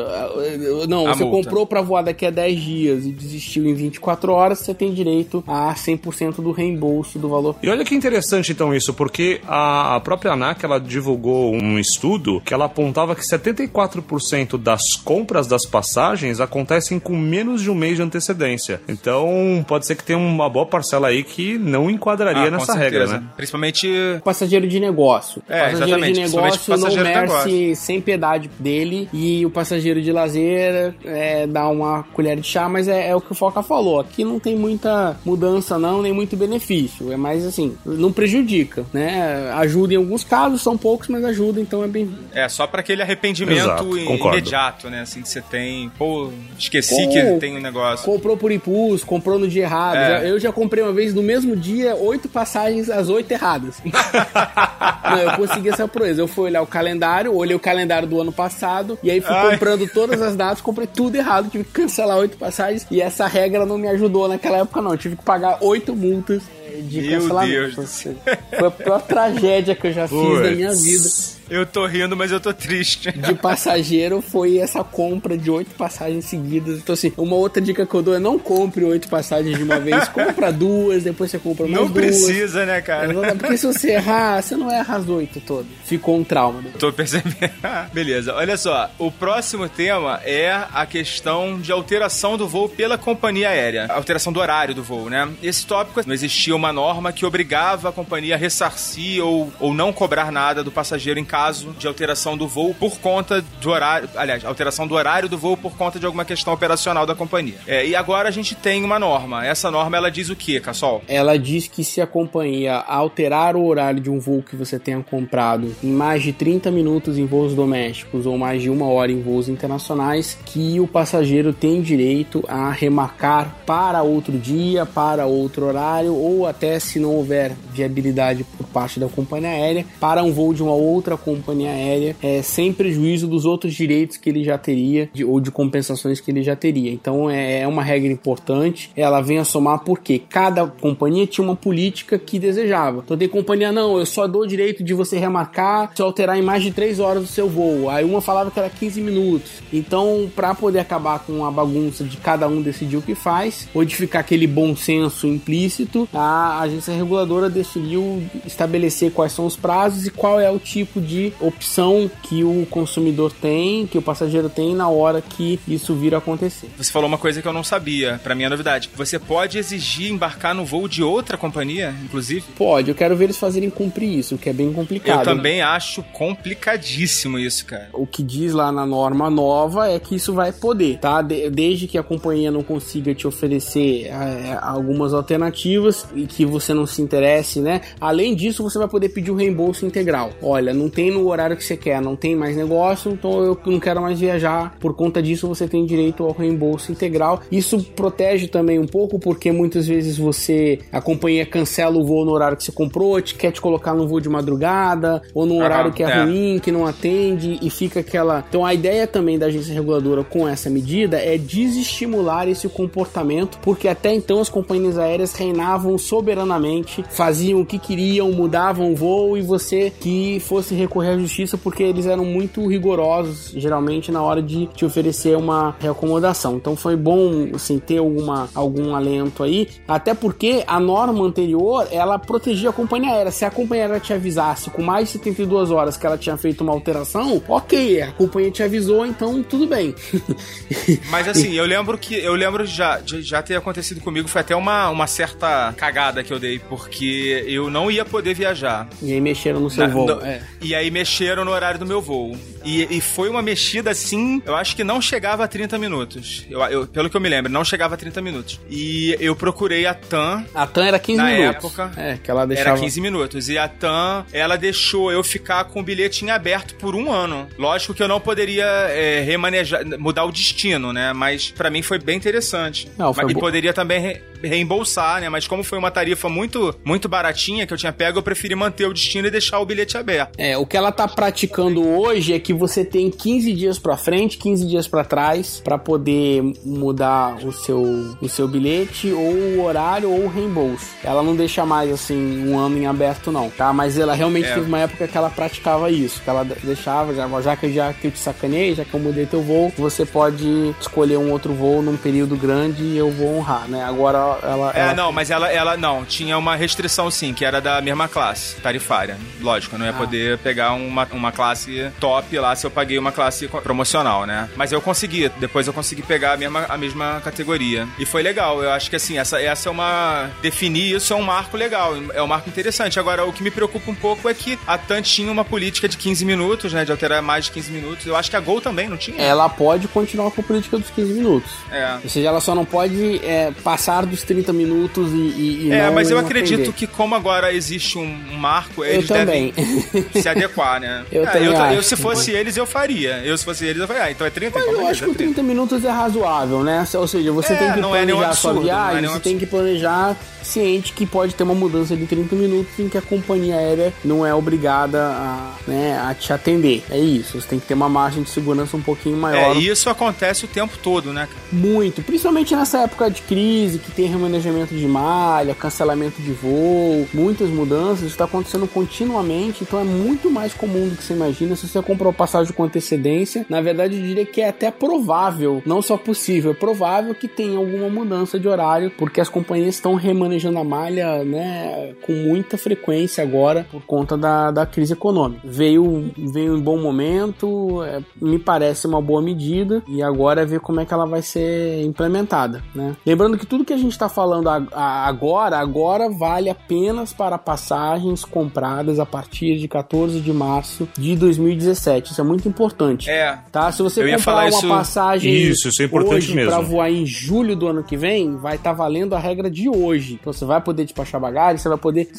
Não, a você multa. comprou para voar daqui a 10 dias e desistiu em 24 horas, você tem direito a 100% do reembolso do valor. E olha que interessante então isso, porque a própria ANAC ela divulgou um estudo que ela apontava que 74% das compras das passagens acontecem com menos de um mês de antecedência. Então pode ser que tenha uma boa parcela aí que não enquadraria Ah, nessa regra, né? Principalmente Passageiro de negócio. É, passageiro exatamente, de negócio não passageiro de merce negócio. sem piedade dele e o passageiro de lazer é, dá uma colher de chá, mas é, é o que o Foca falou. Aqui não tem muita mudança não, nem muito benefício. É mais assim, não prejudica, né? Ajuda em alguns casos, são poucos, mas ajuda, então é bem... É, só pra aquele arrependimento Exato, imediato, né? Assim, que você tem. Pô, esqueci Pô, que tem um negócio. Comprou por impulso, comprou no dia errado. É. Já- eu já comprei uma vez no mesmo dia oito passagens, as oito erradas. Não, eu consegui essa proeza. Eu fui olhar o calendário, olhei o calendário do ano passado e aí fui Ai. comprando todas as datas, comprei tudo errado, tive que cancelar oito passagens e essa regra não me ajudou naquela época não. Eu tive que pagar oito multas de Meu cancelamento. Deus céu. Foi a pior tragédia que eu já fiz da minha vida Eu tô rindo, mas eu tô triste. de passageiro foi essa compra de oito passagens seguidas. Então, assim, uma outra dica que eu dou é não compre oito passagens de uma vez. Compra duas, depois você compra mais Não duas. precisa, né, cara? Exatamente, Porque se você errar, você não erra as oito todas. Ficou um trauma. né? Tô percebendo. Beleza, olha só. O próximo tema é a questão de alteração do voo pela companhia aérea. A alteração do horário do voo, né? Esse tópico, não existia uma norma que obrigava a companhia a ressarcir ou, ou não cobrar nada do passageiro em caso de alteração do voo por conta do horário. Aliás, alteração do horário do voo por conta de alguma questão operacional da companhia. É, e agora a gente tem uma norma. Essa norma ela diz o quê, Cassol? Ela diz que se a companhia alterar o horário de um voo que você tenha comprado em mais de 30 minutos em voos domésticos ou mais de uma hora em voos internacionais, que o passageiro tem direito a remarcar para outro dia, para outro horário ou até se não houver viabilidade por parte da companhia aérea para um voo de uma outra companhia aérea, é, sem prejuízo dos outros direitos que ele já teria de- ou de compensações que ele já teria. Então é, é uma regra importante. Ela vem a somar porque cada companhia tinha uma política que desejava. Então tem companhia, não, eu só dou o direito de você remarcar se alterar em mais de 3 horas o seu voo. Aí uma falava que era 15 minutos. Então, para poder acabar com a bagunça de cada um decidir o que faz, modificar aquele bom senso implícito, a agência reguladora decidiu estabelecer quais são os prazos e qual é o tipo de opção que o consumidor tem, que o passageiro tem na hora que isso vir a acontecer. Você falou uma coisa que eu não sabia, pra mim é novidade. Você pode exigir embarcar no voo de outra companhia, inclusive? Pode, eu quero ver eles fazerem cumprir isso, que é bem complicado. Eu né? também acho complicadíssimo isso, cara. O que diz lá na norma nova é que isso vai poder, tá? De- desde que a companhia não consiga te oferecer é, algumas alternativas e que você não se interesse, né? Além disso, você vai poder pedir o reembolso integral. Olha, não tem no horário que você quer, não tem mais negócio, então eu não quero mais viajar. Por conta disso, você tem direito ao reembolso integral. Isso protege também um pouco, porque muitas vezes você, a companhia cancela o voo no horário que você comprou, te quer te colocar no voo de madrugada ou num horário que é, é. ruim, que não atende e fica aquela. Então a ideia também da agência reguladora com essa medida é desestimular esse comportamento, porque até então as companhias aéreas reinavam soberanamente, faziam o que queriam, mudavam o voo e você que fosse recorrer à justiça porque eles eram muito rigorosos, geralmente na hora de te oferecer uma reacomodação. Então foi bom assim ter alguma algum alento aí, até porque a norma anterior, ela protegia a companhia aérea. Se a companhia aérea te avisasse com mais de 72 horas que ela tinha feito uma alteração, OK, a companhia te avisou, então tudo bem. Mas assim, eu lembro que eu lembro já, de já ter acontecido comigo, foi até uma, uma certa cagada que eu dei, porque eu não ia poder viajar. e aí mexeram no seu Na- voo. no- É. E aí mexeram no horário do meu voo. E, e foi uma mexida assim, eu acho que não chegava a 30 minutos. Eu, eu- pelo que eu me lembro, não chegava a 30 minutos. E eu procurei a TAM. A TAM era 15 Na minutos. época, é, que ela deixava Era 15 minutos. E a TAM, ela deixou eu ficar com o bilhete em aberto por um ano. Lógico que eu não poderia é, remanejar, mudar o destino, né? Mas pra mim foi bem interessante. Não, foi Mas- e poderia também re- reembolsar, né? Mas como foi uma tarifa muito, muito baratinha que eu tinha pego, eu preferi manter o destino e deixar o bilhete aberto. É, o que ela tá praticando hoje é que você tem 15 dias pra frente, 15 dias pra trás pra poder mudar o seu, o seu bilhete ou o horário ou o reembolso. Ela não deixa mais assim um ano em aberto não, tá? Mas ela realmente É. teve uma época que ela praticava isso, que ela de- deixava já, já que já que eu te sacanei, já que eu mudei teu voo, você pode escolher um outro voo num período grande e eu vou honrar, né? Agora ela. É, ela- não, mas ela, ela não, tinha uma restrição sim, que era da mesma classe, tarifária. Lógico, não ia Ah. poder pegar uma, uma classe top lá se eu paguei uma classe promocional, né? Mas eu consegui, depois eu consegui pegar a mesma, a mesma categoria. E foi legal, eu acho que assim, essa, essa é uma. Definir isso é um marco legal, é um marco interessante. Agora, o que me preocupa um pouco é que a TAN tinha uma política de 15 minutos, né? De alterar mais de 15 minutos. Eu acho que a Gol também não tinha. Ela pode continuar com a política dos 15 minutos. É. Ou seja, ela só não pode é, passar dos 30 minutos e. e, É, mas eu acredito atender. que como agora existe um, marco, Eu eles também. devem se adequar, né? Eu É, eu, eu, se fosse eles, eu faria. Eu, se fosse eles, eu faria. Ah, então é 30? Mas então eu acho que é o 30 minutos é razoável, né? Ou seja, você É, tem que não é planejar sua absurdo, é viagem, você tem que planejar ciente que pode ter uma mudança de 30 minutos em que a companhia aérea não é obrigada a, né, a te atender. É isso, você tem que ter uma margem de segurança um pouquinho É, maior. e isso acontece o tempo todo, né? Muito, principalmente nessa época de crise, que tem remanejamento de malha, cancelamento de voo, muitas mudanças, isso está acontecendo continuamente, então é muito mais comum do que você imagina. Se você comprou passagem com antecedência, na verdade eu diria que é até provável, não só possível, é provável que tenha alguma mudança de horário, porque as companhias estão remanejando a malha, né, com muita frequência agora por conta da, da crise econômica. Veio, veio em bom momento, é, me parece uma boa medida, e agora é ver como é que ela vai ser implementada, né? Lembrando que tudo que a gente está falando a- a- agora, agora vale apenas para passagens compradas a partir de 14 de março de 2017. Isso é muito importante. É. Tá? Se você comprar uma isso- passagem Isso, isso é importante hoje mesmo. para voar em julho do ano que vem, vai estar valendo a regra de hoje. Então você vai poder despachar bagagem, você vai poder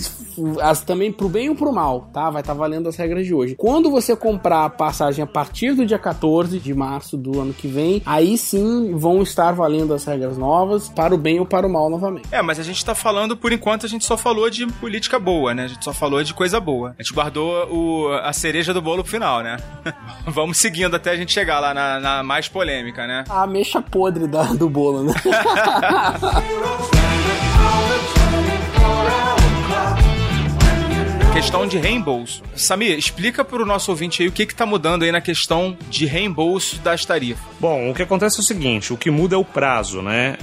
as, também pro bem ou pro mal, tá? Vai estar valendo as regras de hoje. Quando você comprar a passagem a partir do dia 14 de março do ano que vem, aí sim vão estar valendo as regras novas para o bem ou para o mal novamente. É, mas a gente tá falando, por enquanto, a gente só falou de política boa, né? A gente só falou de coisa boa. A gente guardou o, a cereja do bolo pro final, né? Vamos seguindo até a gente chegar lá na, na mais polêmica, né? A mexa podre da- do bolo, né? Questão de reembolso. Samir, explica pro nosso ouvinte aí o que que tá mudando aí na questão de reembolso das tarifas. Bom, o que acontece é o seguinte: o que muda é o prazo, né?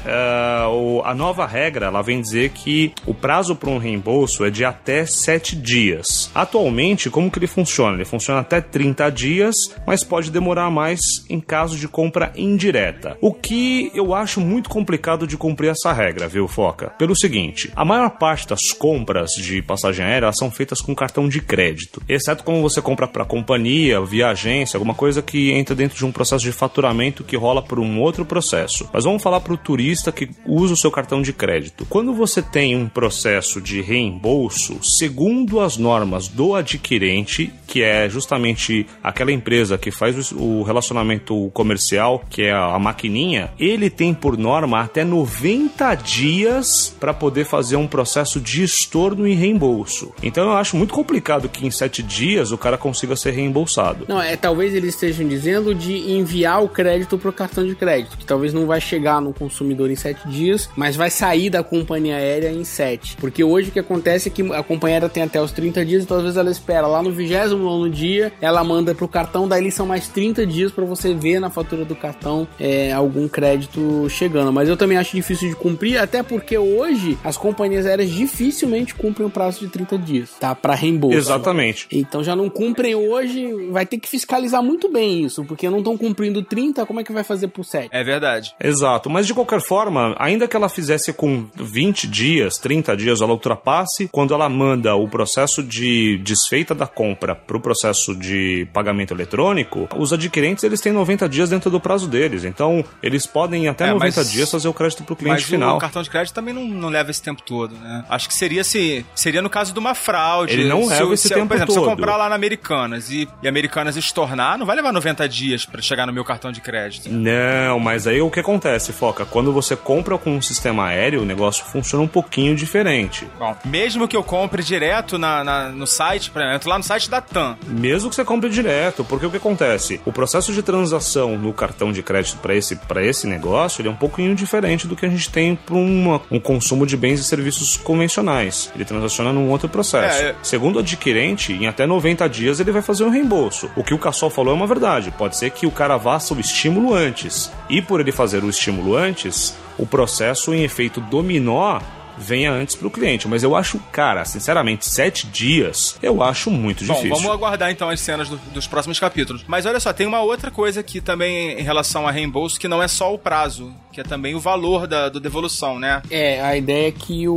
O- a nova regra ela vem dizer que o prazo para um reembolso é de até 7 dias. Atualmente, como que ele funciona? Ele funciona até 30 dias, mas pode demorar mais em caso de compra indireta. O que eu acho muito complicado de cumprir essa regra, viu, Foca? Pelo seguinte: a maior parte das compras de passagem aérea são feitas com cartão de crédito, exceto quando você compra para companhia, via agência, alguma coisa que entra dentro de um processo de faturamento que rola por um outro processo. Mas vamos falar para o turista que usa o seu cartão de crédito. Quando você tem um processo de reembolso, segundo as normas do adquirente, que é justamente aquela empresa que faz o relacionamento comercial, que é a maquininha, ele tem por norma até 90 dias para poder fazer um processo de estorno e reembolso. Então eu acho muito complicado que em 7 dias o cara consiga ser reembolsado. Não, é talvez eles estejam dizendo de enviar o crédito pro cartão de crédito, que talvez não vai chegar no consumidor em sete dias, mas vai sair da companhia aérea em sete. Porque hoje o que acontece é que a companhia aérea tem até os 30 dias, então às vezes ela espera lá no 29 dia, ela manda pro cartão, daí são mais 30 dias para você ver na fatura do cartão é, algum crédito chegando. Mas eu também acho difícil de cumprir, até porque hoje as companhias aéreas dificilmente cumprem o prazo de 30 dias, tá? Para reembolso. Exatamente. Então já não cumprem hoje, vai ter que fiscalizar muito bem isso, porque não estão cumprindo 30, como é que vai fazer por 7? É verdade. Exato, mas de qualquer forma, ainda que ela fizesse com 20 dias, 30 dias, ela ultrapasse, quando ela manda o processo de desfeita da compra para o processo de pagamento eletrônico, os adquirentes eles têm 90 dias dentro do prazo deles, então eles podem em até É, 90 mas- dias fazer o crédito para o cliente Mas final. o cartão de crédito também não, não leva esse tempo todo, né? Acho que seria se seria no caso de uma fraude. Ele não Se leva esse se tempo Por exemplo, se eu todo. comprar lá na Americanas e, e Americanas estornar, não vai levar 90 dias pra chegar no meu cartão de crédito. Não, mas aí o que acontece, Foca? Quando você compra com um sistema aéreo, o negócio funciona um pouquinho diferente. Bom, mesmo que eu compre direto na, na- no site, por exemplo, eu entro lá no site da TAM. Mesmo que você compre direto, porque o que acontece? O processo de transação no cartão de crédito para esse, pra esse negócio ele é um pouquinho diferente do que a gente tem para um consumo de bens e serviços convencionais. Ele transaciona num outro processo. É, segundo o adquirente, em até 90 dias ele vai fazer um reembolso. O que o Cassol falou é uma verdade. Pode ser que o cara faça o estímulo antes. E por ele fazer o estímulo antes, o processo em efeito dominó venha antes para o cliente. Mas eu acho, cara, sinceramente, sete dias eu acho muito Bom, difícil. vamos aguardar então as cenas do- dos próximos capítulos. Mas olha só, tem uma outra coisa aqui também em relação a reembolso, que não é só o prazo, que é também o valor da do devolução, né? É, a ideia é que o,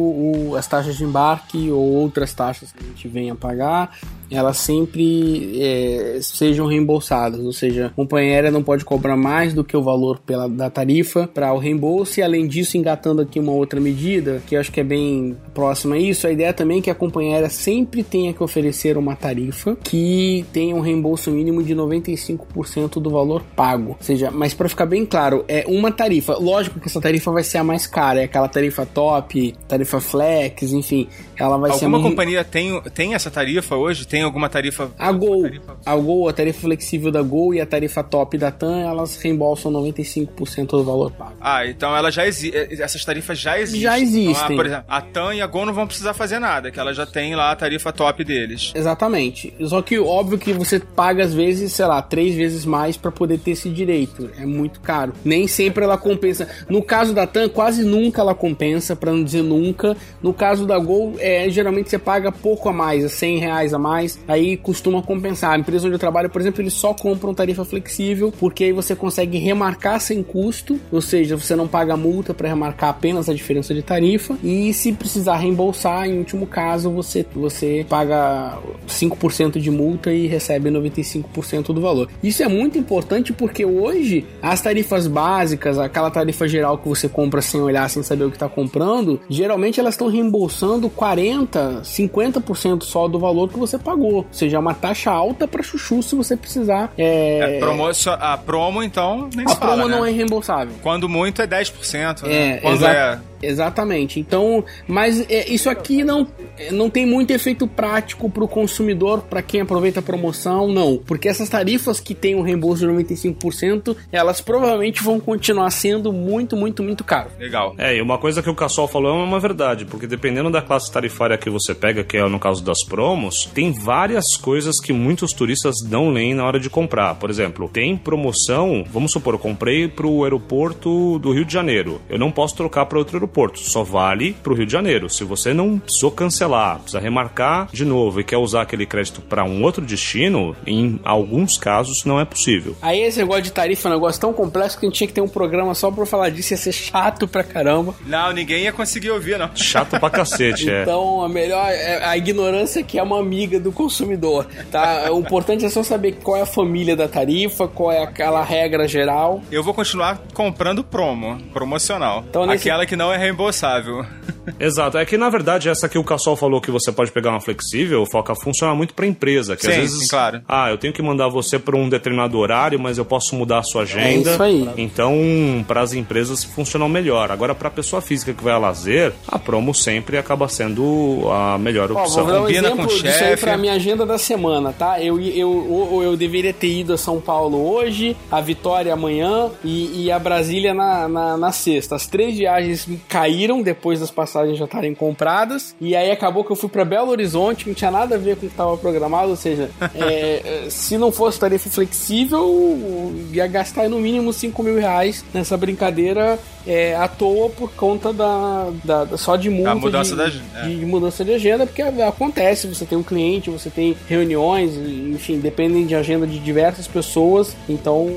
o- as taxas de embarque ou outras taxas que a gente venha pagar, elas sempre é, sejam reembolsadas. Ou seja, a companhia aérea não pode cobrar mais do que o valor pela, da tarifa para o reembolso. E além disso, engatando aqui uma outra medida, que eu acho que é bem próxima a isso, a ideia também é que a companhia aérea sempre tenha que oferecer uma tarifa que tenha um reembolso mínimo de 95% do valor pago. Ou seja, mas para ficar bem claro, é uma tarifa. Lógico que essa tarifa vai ser a mais cara, é aquela tarifa top, tarifa flex, enfim, ela vai ser Alguma companhia tem, tem essa tarifa hoje? Tem alguma tarifa? a Gol, tarifa- a Gol, a tarifa flexível da Gol e a tarifa top da TAM, elas reembolsam 95% do valor pago. Ah, então ela já exi essas tarifas já existem. Já existem. Então, ah, por exemplo, a TAM e a Gol não vão precisar fazer nada, que ela já tem lá a tarifa top deles. Exatamente. Só que óbvio que você paga às vezes, sei lá, três vezes mais para poder ter esse direito. É muito caro. Nem sempre ela compensa. No caso da TAM, quase nunca ela compensa, para não dizer nunca. No caso da Gol, é, geralmente você paga pouco a mais, é 100 reais a mais, aí costuma compensar. A empresa onde eu trabalho, por exemplo, eles só compram tarifa flexível, porque aí você consegue remarcar sem custo, ou seja, você não paga multa para remarcar apenas a diferença de tarifa, e se precisar reembolsar, em último caso, você, você paga 5% de multa e recebe 95% do valor. Isso é muito importante porque hoje as tarifas básicas, aquela tarifa geral que você compra sem olhar, sem saber o que está comprando, geralmente elas estão reembolsando 40, 50% só do valor que você pagou. Ou seja, é uma taxa alta para chuchu se você precisar. É, É, promo, a promo, então, nem a se fala, promo né? não é reembolsável. Quando muito é 10%, É, né? Quando exa- é... Exatamente. Então, mas é, isso aqui não, é, não tem muito efeito prático para o consumidor, para quem aproveita a promoção, não. Porque essas tarifas que têm um reembolso de 95%, elas provavelmente vão continuar sendo muito, muito, muito caras. Legal. É, e uma coisa que o Cassol falou é uma verdade, porque dependendo da classe tarifária que você pega, que é no caso das promos, tem várias coisas que muitos turistas não leem na hora de comprar. Por exemplo, tem promoção, vamos supor, eu comprei pro aeroporto do Rio de Janeiro. Eu não posso trocar para outro aeroporto, só vale pro Rio de Janeiro. Se você não precisou cancelar, precisa remarcar de novo e quer usar aquele crédito para um outro destino, em alguns casos não é possível. Aí esse negócio de tarifa é um negócio tão complexo que a gente tinha que ter um programa só pra falar disso, ia ser chato pra caramba. Não, ninguém ia conseguir ouvir, não. Chato pra cacete, é. Então, a melhor é a ignorância que é uma amiga do consumidor, tá? O importante é só saber qual é a família da tarifa, qual é aquela regra geral. Eu vou continuar comprando promo, promocional. Então, nesse- Aquela que não é reembolsável. Exato, é que na verdade essa que o Cassol falou que você pode pegar uma flexível, foca funciona muito pra empresa, que às Sim, vezes, sim, claro. ah, eu tenho que mandar você para um determinado horário, mas eu posso mudar a sua agenda. É isso aí. Então, para as empresas funcionam melhor. Agora para a pessoa física que vai a lazer, a promo sempre acaba sendo a melhor Ó, opção. vou dar um Combina exemplo com o disso aí chefe. pra minha agenda da semana, tá? Eu, eu, eu, eu deveria ter ido a São Paulo hoje, a Vitória amanhã e, e a Brasília na, na, na sexta. As três viagens caíram depois das passagens já estarem compradas. E aí acabou que eu fui pra Belo Horizonte, que não tinha nada a ver com o que estava programado. Ou seja, é, é, se não fosse tarifa flexível, ia gastar no mínimo 5 mil reais nessa brincadeira é, à toa por conta da, da, da- só de multa mudança de, da é. de mudança de agenda, porque acontece, você tem um cliente, você tem reuniões, enfim, dependem de agenda de diversas pessoas, então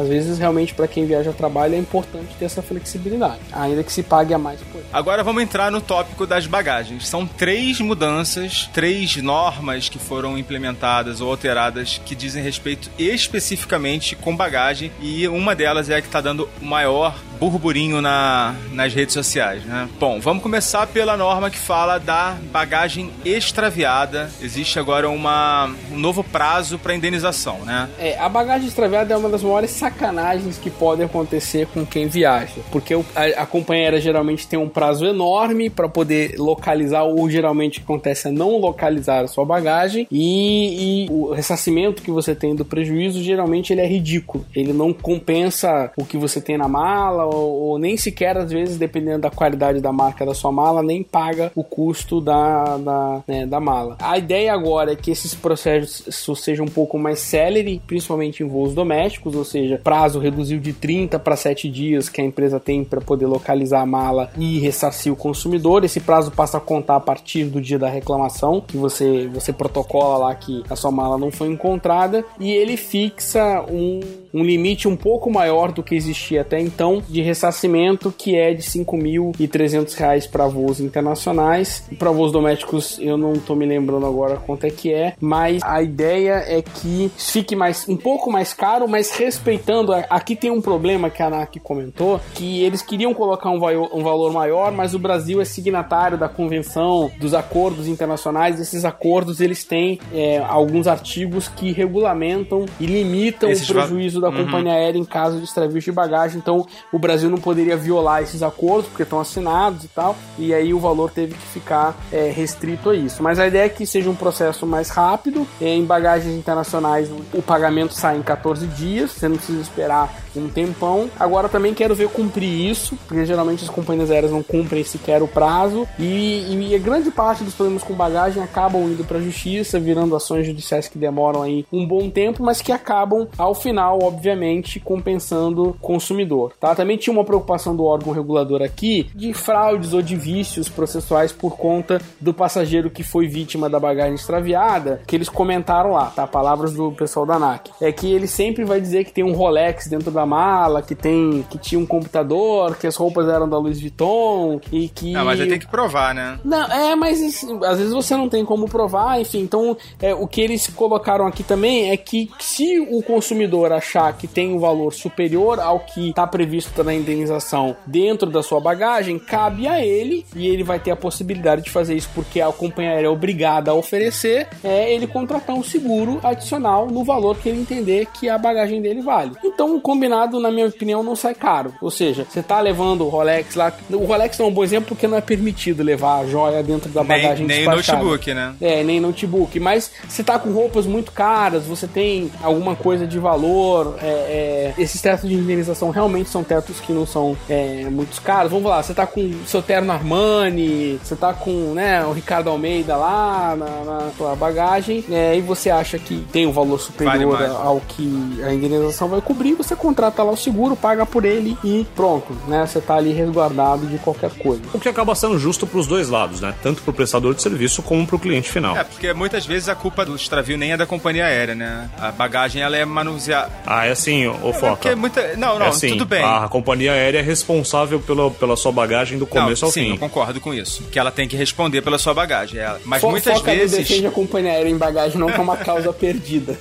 às vezes realmente para quem viaja a trabalho é importante ter essa flexibilidade, ainda que se pague a mais por. Agora vamos entrar no tópico das bagagens. São três mudanças, três normas que foram implementadas ou alteradas que dizem respeito especificamente com bagagem e uma delas é a que está dando o maior burburinho na, nas redes sociais, né? Bom, vamos começar pela norma que fala da bagagem extraviada. Existe agora uma, um novo prazo para indenização, né? É, a bagagem extraviada é uma das maiores sacanagens que podem acontecer com quem viaja, porque a, a companhia aérea geralmente tem um prazo enorme para poder localizar, ou geralmente o que acontece é não localizar a sua bagagem, e, e, o ressarcimento que você tem do prejuízo geralmente ele é ridículo. Ele não compensa o que você tem na mala, ou, ou nem sequer, às vezes, dependendo da qualidade da marca da sua mala, nem paga o custo da, da, né, da mala. A ideia agora é que esses processos sejam um pouco mais célere, principalmente em voos domésticos, ou seja, prazo reduziu de 30 para 7 dias que a empresa tem para poder localizar a mala e ressarcir o consumidor. Esse prazo passa a contar a partir do dia da reclamação, que você, você protocola lá que a sua mala não foi encontrada, e ele fixa um, um limite um pouco maior do que existia até então de ressarcimento, que é de R$ 5.300 para voos internacionais. Para voos domésticos, eu não estou me lembrando agora quanto é que é, mas a ideia é que fique mais um pouco mais caro, mas respeitando. Aqui tem um problema que a ANAC comentou, que eles queriam colocar um, um valor maior, mas o Brasil é signatário da convenção dos acordos internacionais. Esses acordos eles têm é, alguns artigos que regulamentam e limitam Esses o prejuízo da uhum. companhia aérea em caso de extravio de bagagem. Então o Brasil não poderia violar esses acordos porque estão assinados e tal. E aí o valor teve que ficar é, restrito a isso. Mas a ideia é que seja um processo mais rápido. Em bagagens internacionais o pagamento sai em 14 dias. Você não precisa esperar um tempão. Agora também quero ver cumprir isso, porque geralmente as companhias aéreas não cumprem sequer o prazo. E, e a grande parte dos problemas com bagagem acabam indo para a justiça, virando ações judiciais que demoram aí um bom tempo, mas que acabam ao final, obviamente, compensando o consumidor. Tá? Também tinha uma preocupação do órgão regulador aqui de fraudes ou de vícios processuais por conta do passageiro que foi vítima da bagagem extraviada, que eles comentaram lá, tá? Palavras do pessoal da ANAC. É que ele sempre vai dizer que tem um Rolex dentro da mala, que tem que tinha um computador, que as roupas eram da Louis Vuitton e que Não, mas aí tem que provar, né? Não, é, mas assim, às vezes você não tem como provar, enfim. Então, é, o que eles colocaram aqui também é que se o consumidor achar que tem um valor superior ao que está previsto na indenização dentro da sua bagagem, cabe a ele e ele vai ter a possibilidade de fazer isso porque a companhia aérea é obrigada a oferecer, é ele contratar um seguro adicional no valor que ele entender que a bagagem dele vale. Então, o combinado, na minha opinião, não sai caro. Ou seja, você está levando o Rolex lá. O Rolex não é um bom exemplo porque não é permitido levar a joia dentro da bagagem Nem, nem notebook, né? É, nem notebook. Mas você tá com roupas muito caras, você tem alguma coisa de valor. É, é, esses tetos de indenização realmente são tetos que não são é, muito caros. Vamos lá, você tá com seu terno Armani, você tá com né, o Ricardo Almeida lá na, na sua bagagem, é, e você acha que tem um valor superior vale ao que a indenização vai cobrir, você contrata lá o seguro, paga por ele e pronto, né? Você tá ali resguardado de qualquer coisa. O que acaba sendo justo para os dois lados, né? Tanto para o prestador de serviço como para o cliente final. É, porque muitas vezes a culpa do extravio nem é da companhia aérea, né? A bagagem ela é manuseada. Ah, é assim, ô é, Foca. Muita... Não, não, é assim, tudo bem. A companhia aérea é responsável pela, pela sua bagagem do começo não, ao sim, fim. Sim, eu concordo com isso. Que ela tem que responder pela sua bagagem. Ela. Mas Fo muitas Foca vezes. Defende a companhia aérea em bagagem não como uma causa perdida.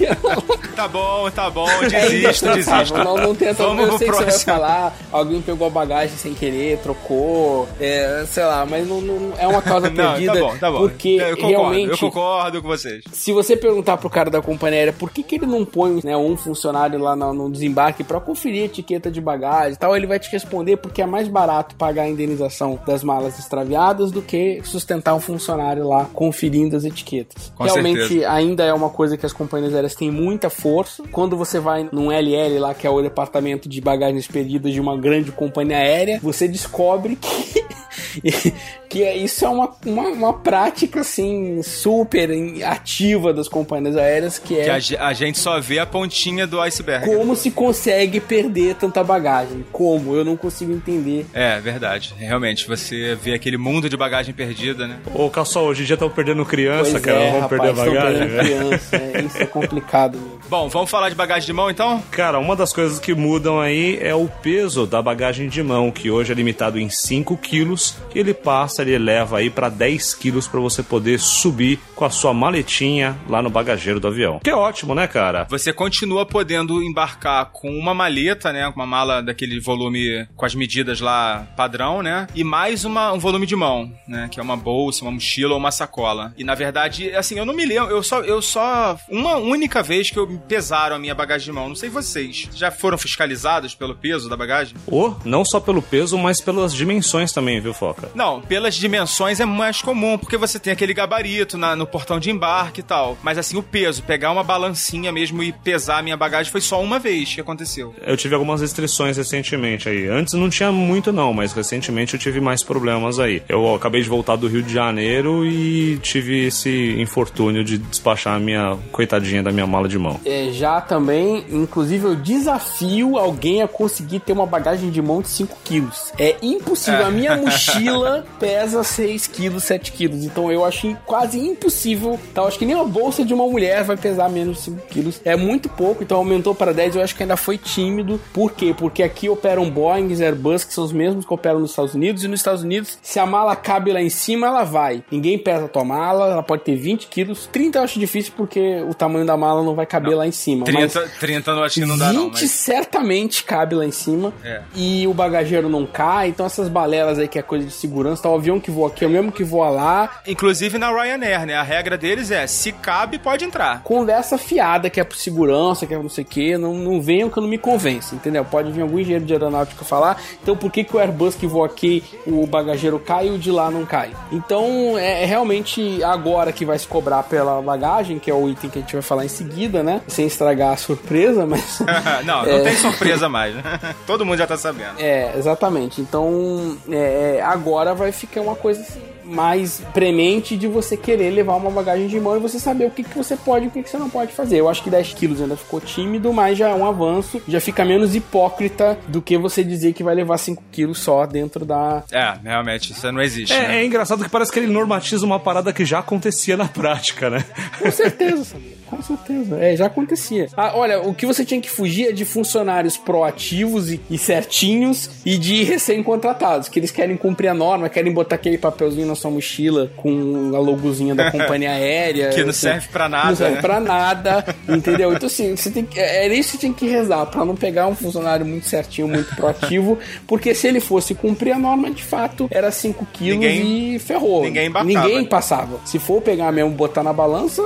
tá bom, tá bom, desisto, é Não, não tenta, Vamos eu sei próximo. que você vai falar, alguém pegou a bagagem sem querer, trocou, é, sei lá, mas não, não é uma causa perdida. não, tá bom, tá bom. Porque eu concordo, realmente. Eu concordo com vocês. Se você perguntar pro cara da companhia aérea por que, que ele não põe né, um funcionário lá no, no desembarque para conferir a etiqueta de bagagem e tal, ele vai te responder porque é mais barato pagar a indenização das malas extraviadas do que sustentar um funcionário lá conferindo as etiquetas. Com Realmente certeza. ainda é uma coisa que as companhias aéreas têm muita força. Quando você vai num LL lá, que é o departamento de bagagens perdidas de uma grande companhia aérea, você descobre que que é, isso é uma, uma, uma, prática assim super ativa das companhias aéreas que é que a, a, gente só vê a pontinha do iceberg. Como se consegue perder tanta bagagem? Como? Eu não consigo entender. É, verdade. Realmente, você vê aquele mundo de bagagem perdida, né? Ô, Calçol, hoje em dia estão perdendo criança, pois cara. É, vão rapaz, perder bagagem. Criança, é, isso é complicado. Mesmo. Bom, vamos falar de bagagem de mão então? Cara, uma das coisas que mudam aí é o peso da bagagem de mão, que hoje é limitado em 5 quilos, e ele passa ele leva aí para 10 quilos para você poder subir com a sua maletinha lá no bagageiro do avião. Que é ótimo, né, cara? Você continua podendo embarcar com uma maleta, né? Uma mala daquele volume com as medidas lá padrão, né? E mais uma, um volume de mão, né? Que é uma bolsa, uma mochila ou uma sacola. E na verdade, assim, eu não me lembro, eu só, eu só. Uma única vez que eu pesaram a minha bagagem de mão, não sei vocês. Já foram fiscalizados pelo peso da bagagem? Ou, não só pelo peso, mas pelas dimensões também, viu, Foca? Não, pelas dimensões é mais comum, porque você tem aquele gabarito na, no portão de embarque e tal. Mas assim, o peso, pegar uma balancinha mesmo e pesar a minha bagagem foi só uma vez que aconteceu. Eu tive algumas restrições recentemente aí. Antes não tinha muito, não, mas recentemente eu tive mais problemas aí. Eu acabei de voltar do Rio de Janeiro e tive esse infortúnio de despachar a minha coitadinha da minha mala de mão. É, já também, inclusive, eu desafio alguém a conseguir ter uma bagagem de mão de 5 quilos. É impossível. É. A minha mochila pesa 6 quilos, 7 quilos. Então eu acho quase impossível. Tá? Eu acho que nem uma bolsa de uma mulher vai pesar menos de 5 quilos. É muito pouco, então aumentou para 10. Eu acho que ainda foi tímido. Por quê? Porque aqui operam Boeing e Airbus, que são os mesmos que operam nos Estados Unidos. E nos Estados Unidos, se a mala cabe lá em cima, ela vai. Ninguém pesa a tua mala, ela pode ter 20 quilos. 30 eu acho difícil porque o tamanho da mala não vai caber não. lá em cima. 30, 30 eu acho que não dá 20 não. 20 mas... certamente cabe lá em cima. É. E o bagageiro não cai. Então essas balelas aí que é coisa de segurança. Tá, o avião que voa aqui é o mesmo que voa lá. Inclusive na Ryanair, né? A regra deles é, se cabe, pode entrar. Conversa fiada que é por segurança, que é não sei o que. Não, não venham que eu não me convence, entendeu? Pode vir algum engenheiro de aeronáutica falar. Então por que, que o Airbus que voa aqui, o bagageiro cai e o de lá não cai? Então é, é realmente agora que vai se cobrar pela bagagem, que é o item que a gente vai falar em seguida, né? Sem estragar a surpresa, mas. não, não é... tem surpresa mais, né? Todo mundo já tá sabendo. É, exatamente. Então, é, é agora vai ficar uma coisa assim mais premente de você querer levar uma bagagem de mão e você saber o que, que você pode e o que, que você não pode fazer. Eu acho que 10 quilos ainda ficou tímido, mas já é um avanço, já fica menos hipócrita do que você dizer que vai levar 5 quilos só dentro da. É, realmente, isso não existe. É, né? é engraçado que parece que ele normatiza uma parada que já acontecia na prática, né? Com certeza, Samir. Com certeza. É, já acontecia. Ah, olha, o que você tinha que fugir é de funcionários proativos e, e certinhos e de recém-contratados, que eles querem cumprir a norma, querem botar aquele papelzinho na sua mochila com a logozinha da companhia aérea. que não assim, serve pra nada. Não serve né? pra nada, entendeu? Então, assim, você tem que, é, era isso que você tinha que rezar, pra não pegar um funcionário muito certinho, muito proativo, porque se ele fosse cumprir a norma, de fato, era 5 quilos ninguém, e ferrou. Ninguém embarcava. Ninguém passava. Se for pegar mesmo, botar na balança,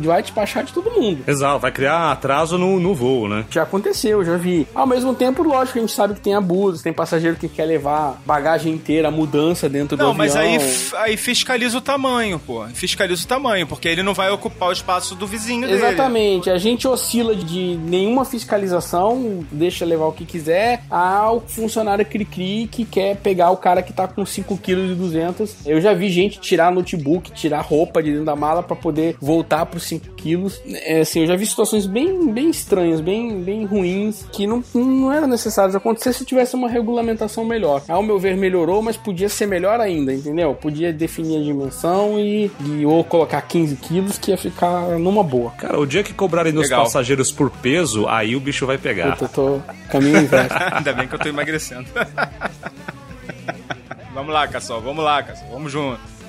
vai despachar de todo mundo. Exato, vai criar atraso no, no voo, né? Já aconteceu, já vi. Ao mesmo tempo, lógico, a gente sabe que tem abusos, tem passageiro que quer levar bagagem inteira, mudança dentro não, do avião. Não, mas aí, aí fiscaliza o tamanho, pô. Fiscaliza o tamanho, porque ele não vai ocupar o espaço do vizinho dele. Exatamente. A gente oscila de nenhuma fiscalização, deixa levar o que quiser, ao funcionário cri-cri que quer pegar o cara que tá com 5 kg e 200. Eu já vi gente tirar notebook, tirar roupa de dentro da mala para poder voltar pros 5 quilos. É, assim, eu já vi situações bem, bem estranhas, bem, bem ruins, que não, não era necessário acontecer se tivesse uma regulamentação melhor. Ao meu ver, melhorou, mas podia ser melhor ainda, entendeu? Podia definir a dimensão e, e ou colocar 15 quilos que ia ficar numa boa. Cara, o dia que cobrarem nos Legal. passageiros por peso, aí o bicho vai pegar. Eu tô, tô caminho inverso. Ainda bem que eu tô emagrecendo. vamos lá, Cassol, vamos lá, Cassol, vamos junto.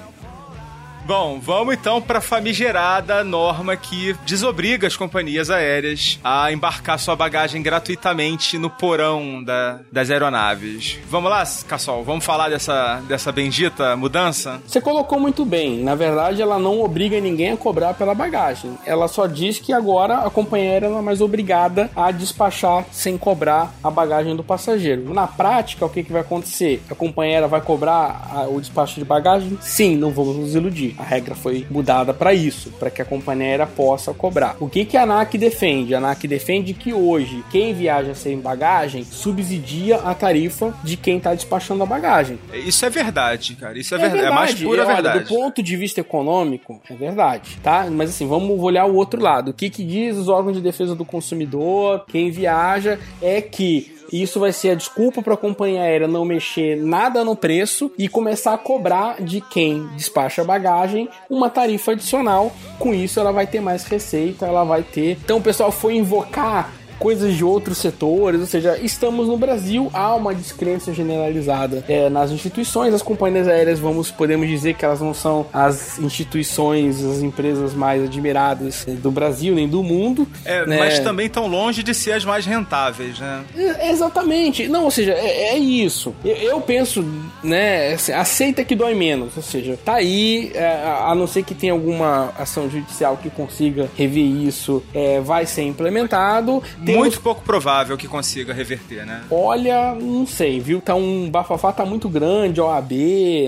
Bom, vamos então para a famigerada norma que desobriga as companhias aéreas a embarcar sua bagagem gratuitamente no porão da, das aeronaves. Vamos lá, Cassol, vamos falar dessa, dessa bendita mudança? Você colocou muito bem. Na verdade, ela não obriga ninguém a cobrar pela bagagem. Ela só diz que agora a companhia aérea não é mais obrigada a despachar sem cobrar a bagagem do passageiro. Na prática, o que, que vai acontecer? A companhia aérea vai cobrar a, o despacho de bagagem? Sim, não vamos nos iludir. A regra foi mudada para isso, para que a companhia aérea possa cobrar. O que, que a ANAC defende? A ANAC defende que hoje quem viaja sem bagagem subsidia a tarifa de quem está despachando a bagagem. Isso é verdade, cara. Isso é, é verdade. verdade. É mais pura Olha, verdade. Do ponto de vista econômico, é verdade, tá? Mas assim, vamos olhar o outro lado. O que, que diz os órgãos de defesa do consumidor, quem viaja, é que e isso vai ser a desculpa para a companhia aérea não mexer nada no preço e começar a cobrar de quem despacha bagagem uma tarifa adicional. Com isso, ela vai ter mais receita, ela vai ter. Então, o pessoal foi invocar coisas de outros setores, ou seja, estamos no Brasil, há uma descrença generalizada é, nas instituições, as companhias aéreas, vamos, podemos dizer que elas não são as instituições, as empresas mais admiradas do Brasil, nem do mundo. É, né? mas também estão longe de ser as mais rentáveis, né? É, exatamente. Não, ou seja, é, é isso. Eu, eu, penso, né, assim, aceita que dói menos, ou seja, tá aí, é, a não ser que tenha alguma ação judicial que consiga rever isso, é, vai ser implementado. Tem muito pouco provável que consiga reverter, né? Olha, não sei, viu? Tá um bafafá tá muito grande, OAB,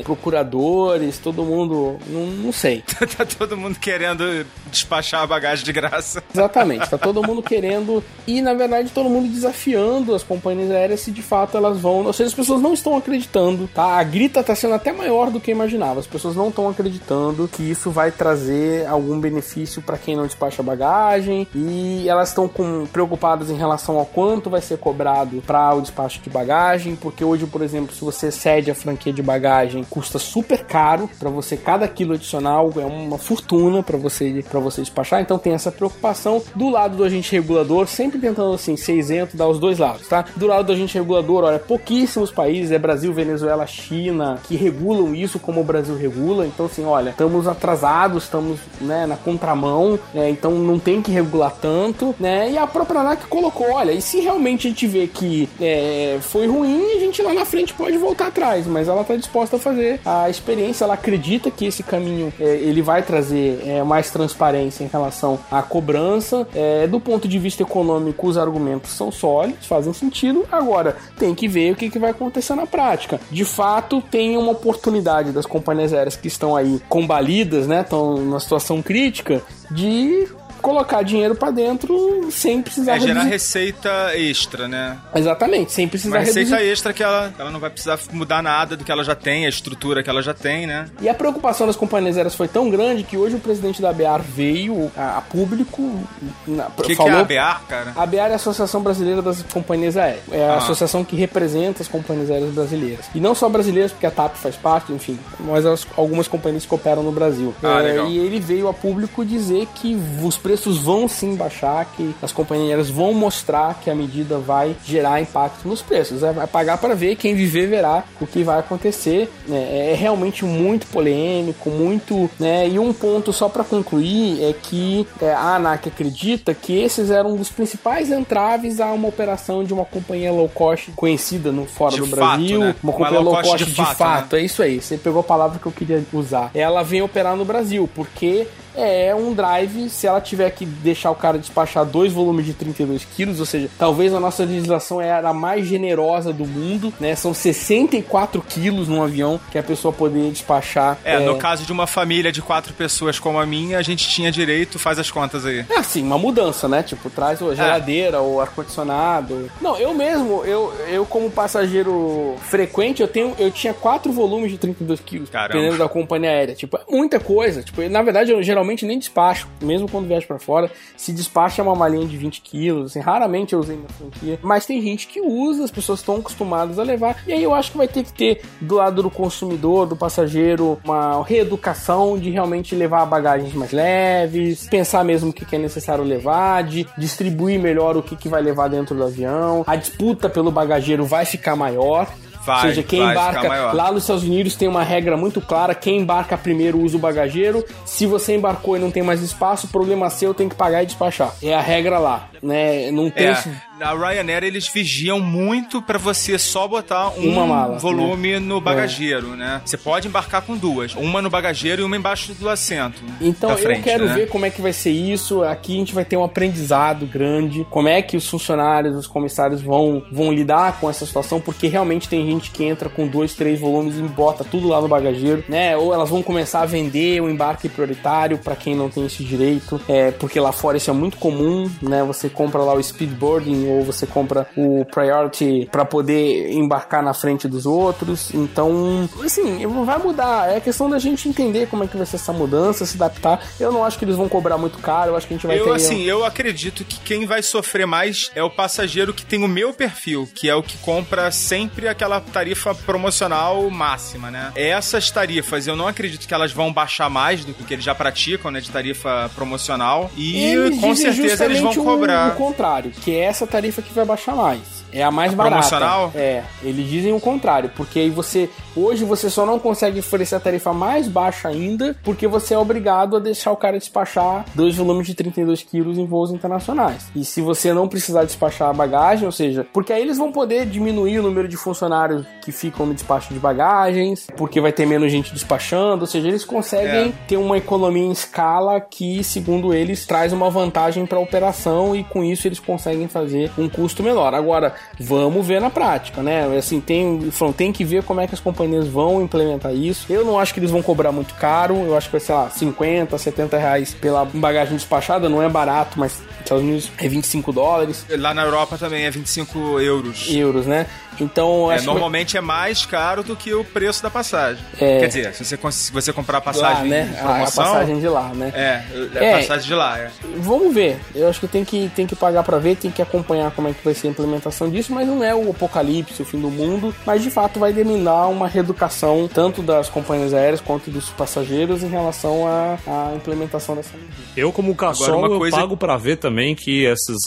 procuradores, todo mundo, não, não sei. tá todo mundo querendo despachar a bagagem de graça. Exatamente, tá todo mundo querendo e na verdade todo mundo desafiando as companhias aéreas se de fato elas vão, ou seja, as pessoas não estão acreditando, tá? A grita tá sendo até maior do que imaginava. As pessoas não estão acreditando que isso vai trazer algum benefício para quem não despacha bagagem e elas estão preocupadas em relação ao quanto vai ser cobrado para o despacho de bagagem, porque hoje, por exemplo, se você cede a franquia de bagagem, custa super caro para você cada quilo adicional é uma fortuna para você para você despachar. Então tem essa preocupação do lado do agente regulador, sempre tentando assim ser isento, dar os dois lados, tá? Do lado do agente regulador, olha, pouquíssimos países, é Brasil, Venezuela, China, que regulam isso como o Brasil regula. Então assim, olha, estamos atrasados, estamos né, na contramão, né, então não tem que regular tanto, né? E a própria ANAC colocou, olha, e se realmente a gente vê que é, foi ruim, a gente lá na frente pode voltar atrás, mas ela está disposta a fazer a experiência, ela acredita que esse caminho é, ele vai trazer é, mais transparência em relação à cobrança. É, do ponto de vista econômico, os argumentos são sólidos, fazem sentido. Agora, tem que ver o que, que vai acontecer na prática. De fato, tem uma oportunidade das companhias aéreas que estão aí combalidas, né? Estão numa situação crítica de colocar dinheiro para dentro sem precisar é gerar reduzir. receita extra, né? Exatamente, sem precisar Uma receita reduzir. extra que ela, ela não vai precisar mudar nada do que ela já tem, a estrutura que ela já tem, né? E a preocupação das companhias aéreas foi tão grande que hoje o presidente da BEAR veio a, a público. O que, que, é a BEAR, cara? A BEAR é a Associação Brasileira das Companhias Aéreas. É a ah. associação que representa as companhias aéreas brasileiras. E não só brasileiras, porque a TAP faz parte, enfim, mas as, algumas companhias que operam no Brasil. Ah, é, e ele veio a público dizer que os preços preços vão sim baixar, que as companhias vão mostrar que a medida vai gerar impacto nos preços. É, vai pagar para ver, quem viver verá o que vai acontecer. Né? É realmente muito polêmico, muito. Né? E um ponto só para concluir é que é, a ANAC acredita que esses eram um dos principais entraves a uma operação de uma companhia low cost conhecida no fora de do fato, Brasil. Né? Uma companhia low cost, de, de fato. fato. Né? É isso aí, você pegou a palavra que eu queria usar. Ela vem operar no Brasil, porque é um drive, se ela tiver que deixar o cara despachar dois volumes de 32 quilos, ou seja, talvez a nossa legislação era a mais generosa do mundo, né? São 64 quilos num avião que a pessoa poderia despachar. É, é, no caso de uma família de quatro pessoas como a minha, a gente tinha direito, faz as contas aí. É assim, uma mudança, né? Tipo, traz a geladeira, é. ou ar-condicionado. Não, eu mesmo, eu, eu como passageiro frequente, eu tenho, eu tinha quatro volumes de 32 quilos, Caramba. dependendo da companhia aérea. Tipo, é muita coisa. Tipo, na verdade, eu geralmente geralmente nem despacho, mesmo quando viajo para fora. Se despacha uma malinha de 20 quilos, assim, raramente eu usei na franquia. Mas tem gente que usa, as pessoas estão acostumadas a levar. E aí eu acho que vai ter que ter do lado do consumidor, do passageiro, uma reeducação de realmente levar bagagens mais leves, pensar mesmo o que é necessário levar, de distribuir melhor o que vai levar dentro do avião. A disputa pelo bagageiro vai ficar maior. Vai, Ou seja, quem embarca lá nos Estados Unidos tem uma regra muito clara: quem embarca primeiro usa o bagageiro. Se você embarcou e não tem mais espaço, problema seu, tem que pagar e despachar. É a regra lá, né? Não tem. É na Ryanair eles vigiam muito para você só botar um mala, volume né? no é. bagageiro, é. né? Você pode embarcar com duas, uma no bagageiro e uma embaixo do assento. Então frente, eu quero né? ver como é que vai ser isso. Aqui a gente vai ter um aprendizado grande. Como é que os funcionários, os comissários vão, vão lidar com essa situação, porque realmente tem gente que entra com dois, três volumes e bota tudo lá no bagageiro, né? Ou elas vão começar a vender o embarque prioritário para quem não tem esse direito, é, porque lá fora isso é muito comum, né? Você compra lá o speedboarding ou você compra o Priority para poder embarcar na frente dos outros. Então, assim, vai mudar. É questão da gente entender como é que vai ser essa mudança, se adaptar. Eu não acho que eles vão cobrar muito caro, eu acho que a gente vai eu, ter... Assim, eu acredito que quem vai sofrer mais é o passageiro que tem o meu perfil, que é o que compra sempre aquela tarifa promocional máxima, né? Essas tarifas, eu não acredito que elas vão baixar mais do que eles já praticam, né, de tarifa promocional. E Eles com certeza eles vão cobrar. O, contrário, que é essa tarifa que vai baixar mais. É a mais A barata. promocional? É, eles dizem o contrário, porque aí você hoje você só não consegue oferecer a tarifa mais baixa ainda, porque você é obrigado a deixar o cara despachar dois volumes de 32 quilos em voos internacionais. E se você não precisar despachar a bagagem, ou seja, porque aí eles vão poder diminuir o número de funcionários que ficam no despacho de bagagens, porque vai ter menos gente despachando, ou seja, eles conseguem É. ter uma economia em escala que, segundo eles, traz uma vantagem para a operação e com isso eles conseguem fazer um custo menor. Agora, vamos ver na prática, né? Assim, tem, tem que ver como é que as companhias vão implementar isso. Eu não acho que eles vão cobrar muito caro, eu acho que vai ser lá 50, 70 reais pela bagagem despachada, não é barato, mas nos Estados Unidos é 25 dólares, Lá na Europa também é 25 euros. euros, né? Então, É, acho que normalmente é mais caro do que o preço da passagem. É. Quer dizer, se você, se você comprar a lá, passagem né? em A- promoção... passagem de lá, né? É, é, É. a passagem de lá, é. Vamos ver. Eu acho que tem que, tem que pagar pra ver, tem que acompanhar como é que vai ser a implementação disso, mas não é o apocalipse, o fim do mundo, mas de fato vai demandar uma reeducação tanto das companhias aéreas quanto dos passageiros em relação à, à implementação dessa medida. Eu, como Agora, caçol, eu coisa- pago pra ver também que essas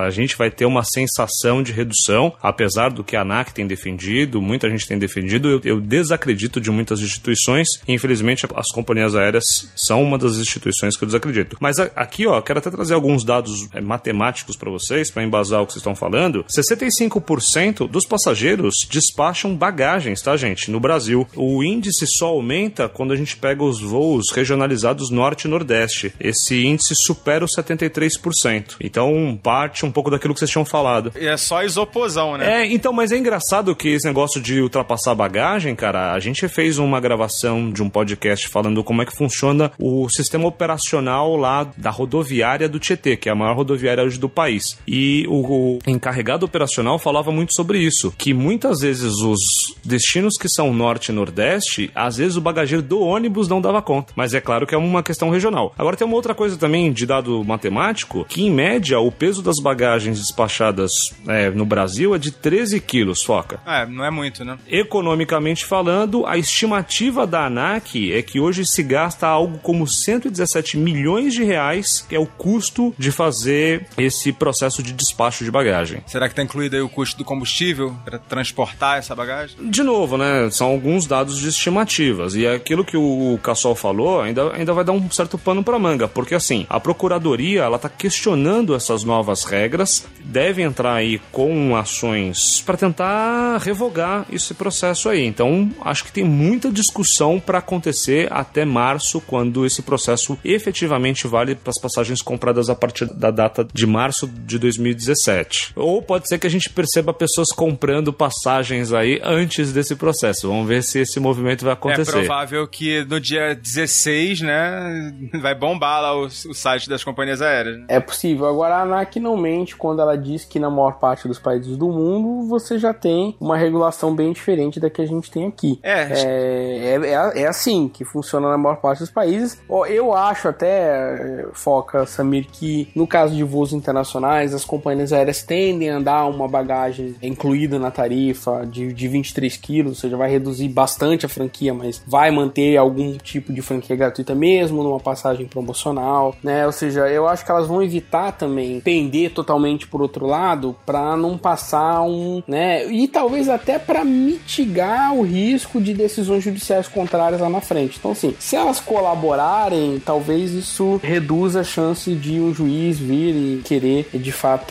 a gente vai ter uma sensação de redução, apesar do que a ANAC tem defendido, muita gente tem defendido, eu, eu desacredito de muitas instituições, e infelizmente as companhias aéreas são uma das instituições que eu desacredito. Mas a- aqui, ó, quero até trazer alguns dados é, matemáticos pra vocês, pra embasar o que vocês estão falando. 65% dos passageiros despacham bagagens, tá, gente, no Brasil. O índice só aumenta quando a gente pega os voos regionalizados norte e nordeste. Esse índice supera os 73%. Então, parte um pouco daquilo que vocês tinham falado. E é só isoposão, né? É, então, mas é engraçado que esse negócio de ultrapassar bagagem, cara, a gente fez uma gravação de um podcast falando como é que funciona o sistema operacional lá da rodoviária do Tietê, que é a maior rodoviária hoje do país. E o, o encarregado operacional falava muito sobre isso, que muitas vezes os destinos que são norte e nordeste, às vezes o bagageiro do ônibus não dava conta. Mas é claro que é uma questão regional. Agora tem uma outra coisa também de dado matemático, que em média o peso das bagagens despachadas é, no Brasil é de 13 quilos, foca. É, não é muito, né? Economicamente falando, a estimativa da ANAC é que hoje se gasta algo como 117 milhões de reais, que é o custo de fazer esse processo de despacho de bagagem. Será que tá incluído aí o custo do combustível para transportar essa bagagem? De novo, né? São alguns dados de estimativas. E aquilo que o Cassol falou ainda, ainda vai dar um certo pano para manga. Porque, assim, a Procuradoria ela tá questionando essas novas regras, deve entrar aí com ações para tentar revogar esse processo aí. Então, acho que tem muita discussão para acontecer até março, quando esse processo efetivamente vale para as passagens compradas a partir da data de março de 2017. Ou pode ser que a gente perceba pessoas comprando passagens aí antes desse processo. Vamos ver se esse movimento vai É acontecer. provável que no dia 16, né, vai bombar lá o, o site das companhias aéreas. né? É possível. Agora, a ANAC não mente quando ela diz que na maior parte dos países do mundo você já tem uma regulação bem diferente da que a gente tem aqui. É, É, é, é- é assim que funciona na maior parte dos países. Eu acho até, Foca, Samir, que no caso de voos internacionais, as companhias aéreas tendem a dar uma bagagem incluída na tarifa de, de 23 quilos, ou seja, vai reduzir bastante a franquia, mas vai manter algum tipo de franquia gratuita mesmo numa passagem promocional, né? Ou seja, eu acho que elas vão evitar também pender totalmente por outro lado para não passar um, né? E talvez até para mitigar o risco de decisões judiciais contrárias lá na frente. Então, assim, se elas colaborarem, talvez isso reduza a chance de um juiz vir e querer, de fato,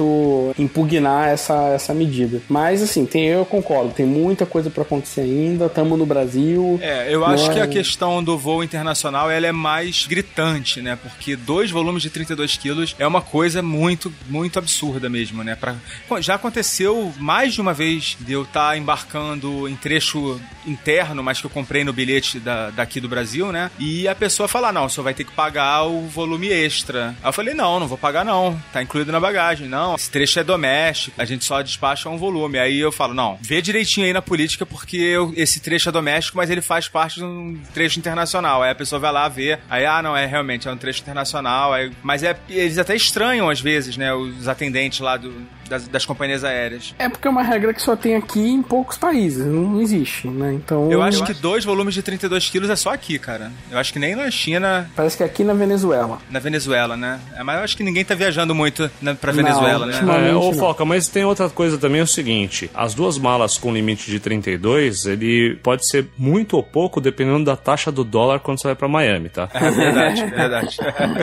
impugnar essa, essa medida. Mas, assim, tem, eu concordo, tem muita coisa para acontecer ainda. Estamos no Brasil. É, eu acho né? que a questão do voo internacional ela é mais gritante, né? Porque dois volumes de 32 quilos é uma coisa muito, muito absurda mesmo, né? Pra... Já aconteceu mais de uma vez de eu estar embarcando em trecho interno, mas que eu comprei no bilhete da, daqui do Brasil, né? E a pessoa falar, não, o senhor vai ter que pagar o volume extra. Aí eu falei, não, não vou pagar não, tá incluído na bagagem. Não, esse trecho é doméstico, a gente só despacha um volume. Aí eu falo, não, vê direitinho aí na política, porque eu- esse trecho é doméstico, mas ele faz parte de um trecho internacional. Aí a pessoa vai lá ver, aí, ah, não, é realmente, é um trecho internacional. Aí, mas é, eles até estranham às vezes, né, os atendentes lá do, das, das companhias aéreas. É porque é uma regra que só tem aqui em poucos países, não existe, né? Então. Eu acho que dois volumes de 32 quilos é só aqui, cara. Eu acho que nem na China. Parece que é aqui na Venezuela. Na Venezuela, né? É, mas eu acho que ninguém tá viajando muito na, pra Venezuela, não, né? É, ô, Foca, mas tem outra coisa também, é o seguinte: as duas malas com limite de 32, ele pode ser muito ou pouco dependendo da taxa do dólar quando você vai pra Miami, tá? É verdade, verdade.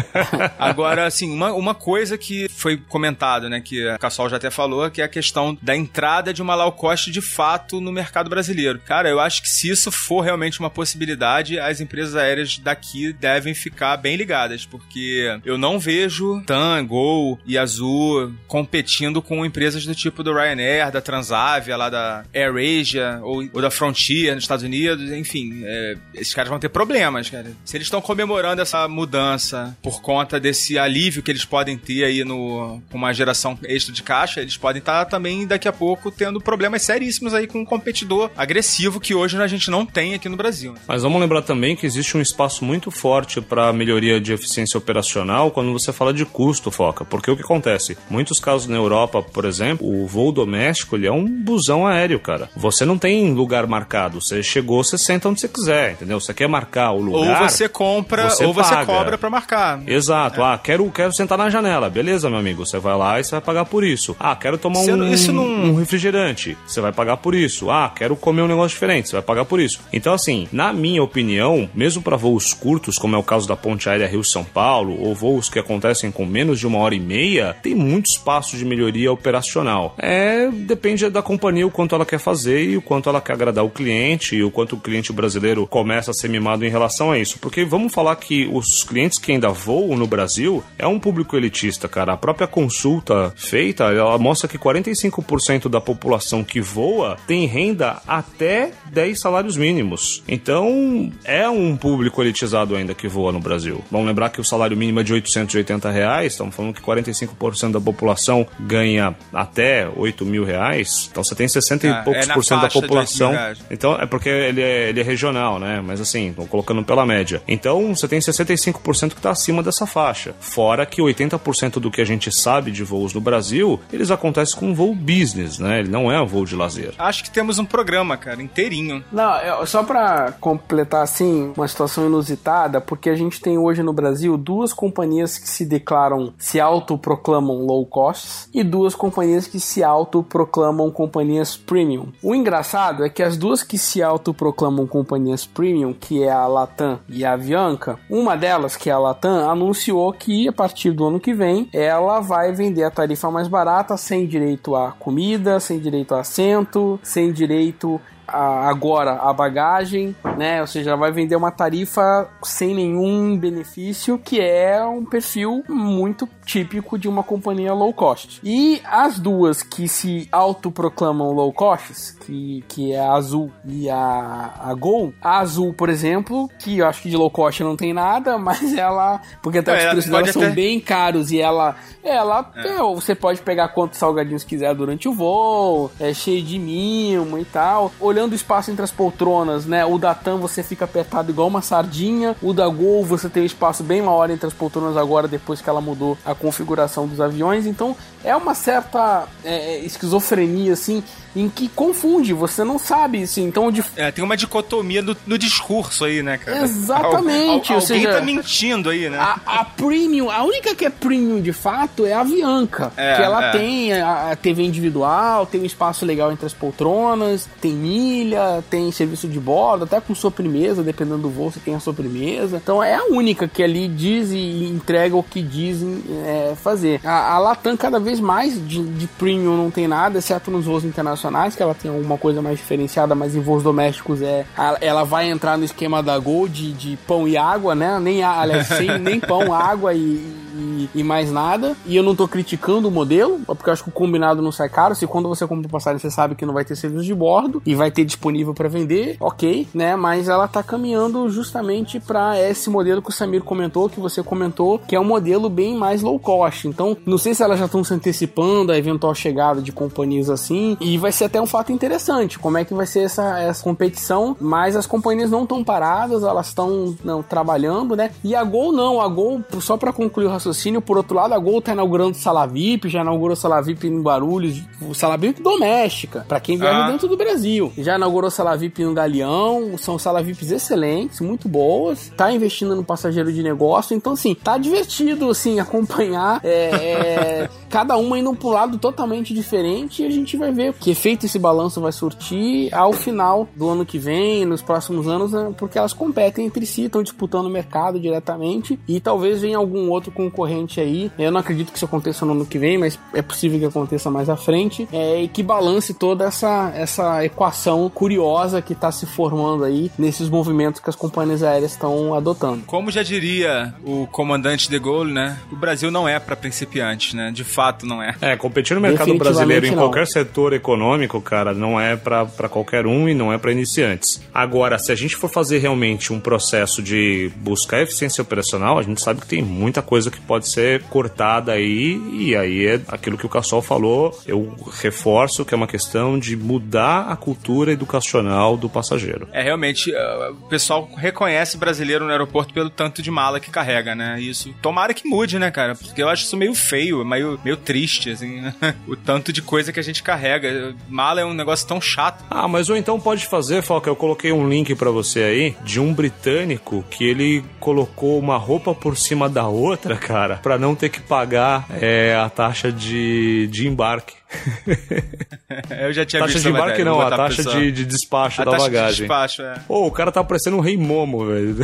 Agora, assim, uma, uma coisa que foi comentado, né, que a Cassol já até falou, que é a questão da entrada de uma low cost de fato no mercado brasileiro. Cara, eu acho que se isso for realmente uma possibilidade, as empresas aéreas daqui devem ficar bem ligadas, porque eu não vejo TAM, Gol e Azul competindo com empresas do tipo do Ryanair, da Transavia, lá da AirAsia ou, ou da Frontier nos Estados Unidos, enfim, é, esses caras vão ter problemas, cara. Se eles estão comemorando essa mudança por conta desse alívio que eles podem ter aí no, com uma geração extra de caixa, eles podem estar tá também daqui a pouco tendo problemas seríssimos aí com um competidor agressivo que hoje a gente não tem aqui no Brasil. Mas vamos lembrar também que existe um espaço muito forte para melhoria de eficiência operacional quando você fala de custo, Foca. Porque o que acontece? Muitos casos na Europa, por exemplo, o voo doméstico ele é um busão aéreo, cara. Você não tem lugar marcado. Você chegou, você senta onde você quiser, entendeu? Você quer marcar o lugar. Ou você compra, você ou paga. você cobra para marcar. Exato. É. Ah, quero, quero sentar na janela. Beleza, meu amigo. Você vai lá e você vai pagar por isso. Ah, quero tomar um, isso não... um refrigerante. Você vai pagar por isso. Ah, quero comer um negócio diferente. Você vai pagar por isso. Então, assim, na minha opinião, mesmo para voos curtos, como é o caso da ponte aérea Rio-São Paulo, ou voos que acontecem com menos de uma hora e meia, tem muito espaço de melhoria operacional. É, depende da companhia o quanto ela quer fazer e o quanto ela quer agradar o cliente e o quanto o cliente brasileiro começa a ser mimado em relação a isso. Porque vamos falar que os clientes que ainda voam no Brasil é um público elitista, cara. A própria consulta feita, ela mostra que 45% da população que voa tem renda até 10 salários mínimos. Então, é um público elitizado ainda que voa no Brasil. Vamos lembrar que o salário mínimo é de 880 reais, estamos falando que 45% da população ganha até 8 mil reais. Então, você tem 60 e é, poucos é por cento da população. Então, é porque ele é, ele é regional, né? Mas assim, colocando pela média. Então, você tem 65% que está acima dessa faixa. Fora que 80% do que a gente sabe de voos no Brasil, eles acontecem com um voo business, né? Ele não é um voo de lazer. Acho que temos um programa, cara, inteirinho. Não, só para completar assim, uma situação inusitada, porque a gente tem hoje no Brasil duas companhias que se declaram, se autoproclamam low costs e duas companhias que se autoproclamam companhias premium. O engraçado é que as duas que se autoproclamam companhias premium, que é a Latam e a Avianca, uma delas, que é a Latam, anunciou que a partir do ano que vem ela vai vender a tarifa mais barata sem direito a comida, sem direito a assento, sem direito a, agora a bagagem, né? Ou seja, ela vai vender uma tarifa sem nenhum benefício, que é um perfil muito típico de uma companhia low cost. E as duas que se autoproclamam low cost, que, que é a Azul e a, a Gol, a Azul, por exemplo, que eu acho que de low cost não tem nada, mas ela, porque até é, os preços dela são até... bem caros e ela, ela, é. É, você pode pegar quantos salgadinhos quiser durante o voo, é cheio de mimo e tal olhando o espaço entre as poltronas, né? O da TAM você fica apertado igual uma sardinha. O da Gol você tem um espaço bem maior entre as poltronas agora, depois que ela mudou a configuração dos aviões. Então é uma certa é, é esquizofrenia, assim, em que confunde, você não sabe isso. Então, de... é, tem uma dicotomia no, no, discurso aí, né, cara? Exatamente. Al, al, alguém seja, tá mentindo aí, né? A, a, premium, a única que é premium de fato é a Avianca. É, que ela é. tem a, a, TV individual, tem um espaço legal entre as poltronas, tem milha, tem serviço de bordo, até com sobremesa, dependendo do voo, você tem a sobremesa. Então é a única que ali diz e entrega o que dizem é, fazer. A, a Latam, cada vez mais de, de premium não tem nada, exceto nos voos internacionais que ela tem alguma coisa mais diferenciada, mas em voos domésticos é. Ela vai entrar no esquema da Gol de, de pão e água, né? Nem, aliás, sem nem pão, água e e, e, mais nada. E eu não tô criticando o modelo, porque eu acho que o combinado não sai caro. Se quando você compra passagem você sabe que não vai ter serviço de bordo e vai ter disponível para vender, ok, né? Mas ela tá caminhando justamente para esse modelo que o Samir comentou, que você comentou, que é um modelo bem mais low cost. Então, não sei se elas já estão antecipando a eventual chegada de companhias assim. E vai ser até um fato interessante, como é que vai ser essa, essa competição. Mas as companhias não estão paradas, elas estão trabalhando, né? E a Gol não, a Gol, só para concluir o raciocínio. Por outro lado, a Gol tá inaugurando Sala VIP, já inaugurou Sala VIP em Guarulhos, Sala VIP doméstica, para quem viaja ah. dentro do Brasil. Já inaugurou Sala VIP no Galeão, são Sala VIPs excelentes, muito boas. Tá investindo no passageiro de negócio, então assim, tá divertido assim acompanhar é, é, cada uma indo para um lado totalmente diferente e a gente vai ver que efeito esse balanço vai surtir ao final do ano que vem, nos próximos anos, né, porque elas competem entre si, estão disputando o mercado diretamente e talvez venha algum outro concorrente aí. Eu não acredito que isso aconteça no ano que vem, mas é possível que aconteça mais à frente é, e que balance toda essa, essa equação curiosa que está se formando aí nesses movimentos que as companhias aéreas estão adotando. Como já diria o comandante de Gaulle, né? O Brasil não é para principiantes, né? De fato não é. É, competir no mercado brasileiro em não. qualquer setor econômico, cara, não é para qualquer um e não é para iniciantes. Agora, se a gente for fazer realmente um processo de buscar eficiência operacional, a gente sabe que tem muita coisa que pode ser cortada aí e aí é aquilo que o Cassol falou, eu reforço que é uma questão de mudar a cultura educacional do passageiro. É, realmente, uh, o pessoal reconhece brasileiro no aeroporto pelo tanto de mala que carrega, né? Isso, tomara que mude, né, cara? Porque eu acho isso meio feio, meio, meio triste, assim, o tanto de coisa que a gente carrega. Mala é um negócio tão chato. Ah, mas ou então pode fazer, Foca, eu coloquei um link para você aí de um britânico que ele colocou uma roupa por cima da outra, cara, para não ter que pagar é, a taxa de, de embarque. eu já tinha taxa visto de embarque não, a taxa de, de, despacho a da taxa bagagem. De despacho, é. Pô, o cara tá parecendo um rei momo, velho.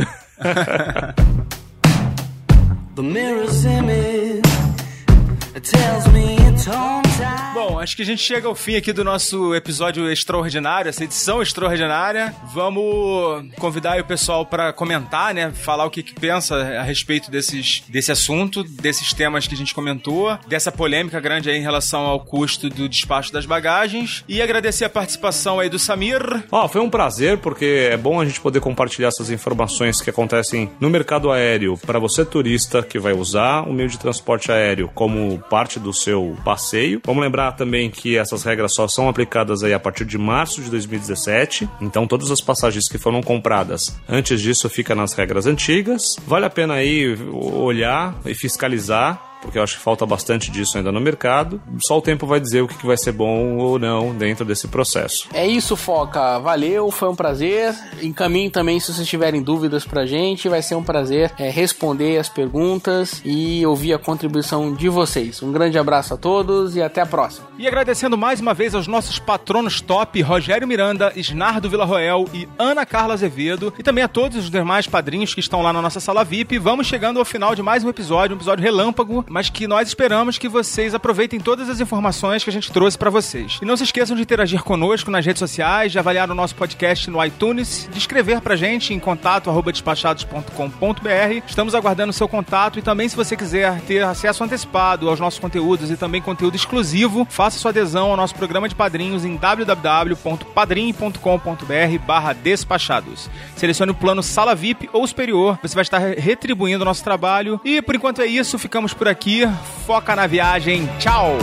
The mirror's image Bom, acho que a gente chega ao fim aqui do nosso episódio extraordinário, essa edição extraordinária. Vamos convidar o pessoal para comentar, né? Falar o que, que, pensa a respeito desses, desse assunto, desses temas que a gente comentou, dessa polêmica grande aí em relação ao custo do despacho das bagagens. E agradecer a participação aí do Samir. Ó, oh, foi um prazer, porque é bom a gente poder compartilhar essas informações que acontecem no mercado aéreo para você turista que vai usar o meio de transporte aéreo como parte do seu passeio. Vamos lembrar também que essas regras só são aplicadas aí a partir de março de 2017. Então todas as passagens que foram compradas antes disso fica nas regras antigas. Vale a pena aí olhar e fiscalizar porque eu acho que falta bastante disso ainda no mercado. Só o tempo vai dizer o que vai ser bom ou não dentro desse processo. É isso, Foca. Valeu, foi um prazer. Encaminhe também se vocês tiverem dúvidas pra gente. Vai ser um prazer é, responder as perguntas e ouvir a contribuição de vocês. Um grande abraço a todos e até a próxima. E agradecendo mais uma vez aos nossos patronos top, Rogério Miranda, Isnardo Villarroel e Ana Carla Azevedo, e também a todos os demais padrinhos que estão lá na nossa sala VIP. Vamos chegando ao final de mais um episódio, um episódio relâmpago, mas que nós esperamos que vocês aproveitem todas as informações que a gente trouxe para vocês. E não se esqueçam de interagir conosco nas redes sociais, de avaliar o nosso podcast no iTunes, de escrever pra gente em contato despachados.com.br. Estamos aguardando o seu contato e também se você quiser ter acesso antecipado aos nossos conteúdos e também conteúdo exclusivo, faça sua adesão ao nosso programa de padrinhos em www.padrim.com.br barra despachados. Selecione o plano Sala VIP ou superior, você vai estar retribuindo o nosso trabalho. E por enquanto é isso, ficamos por aqui aqui. Foca na viagem. Tchau!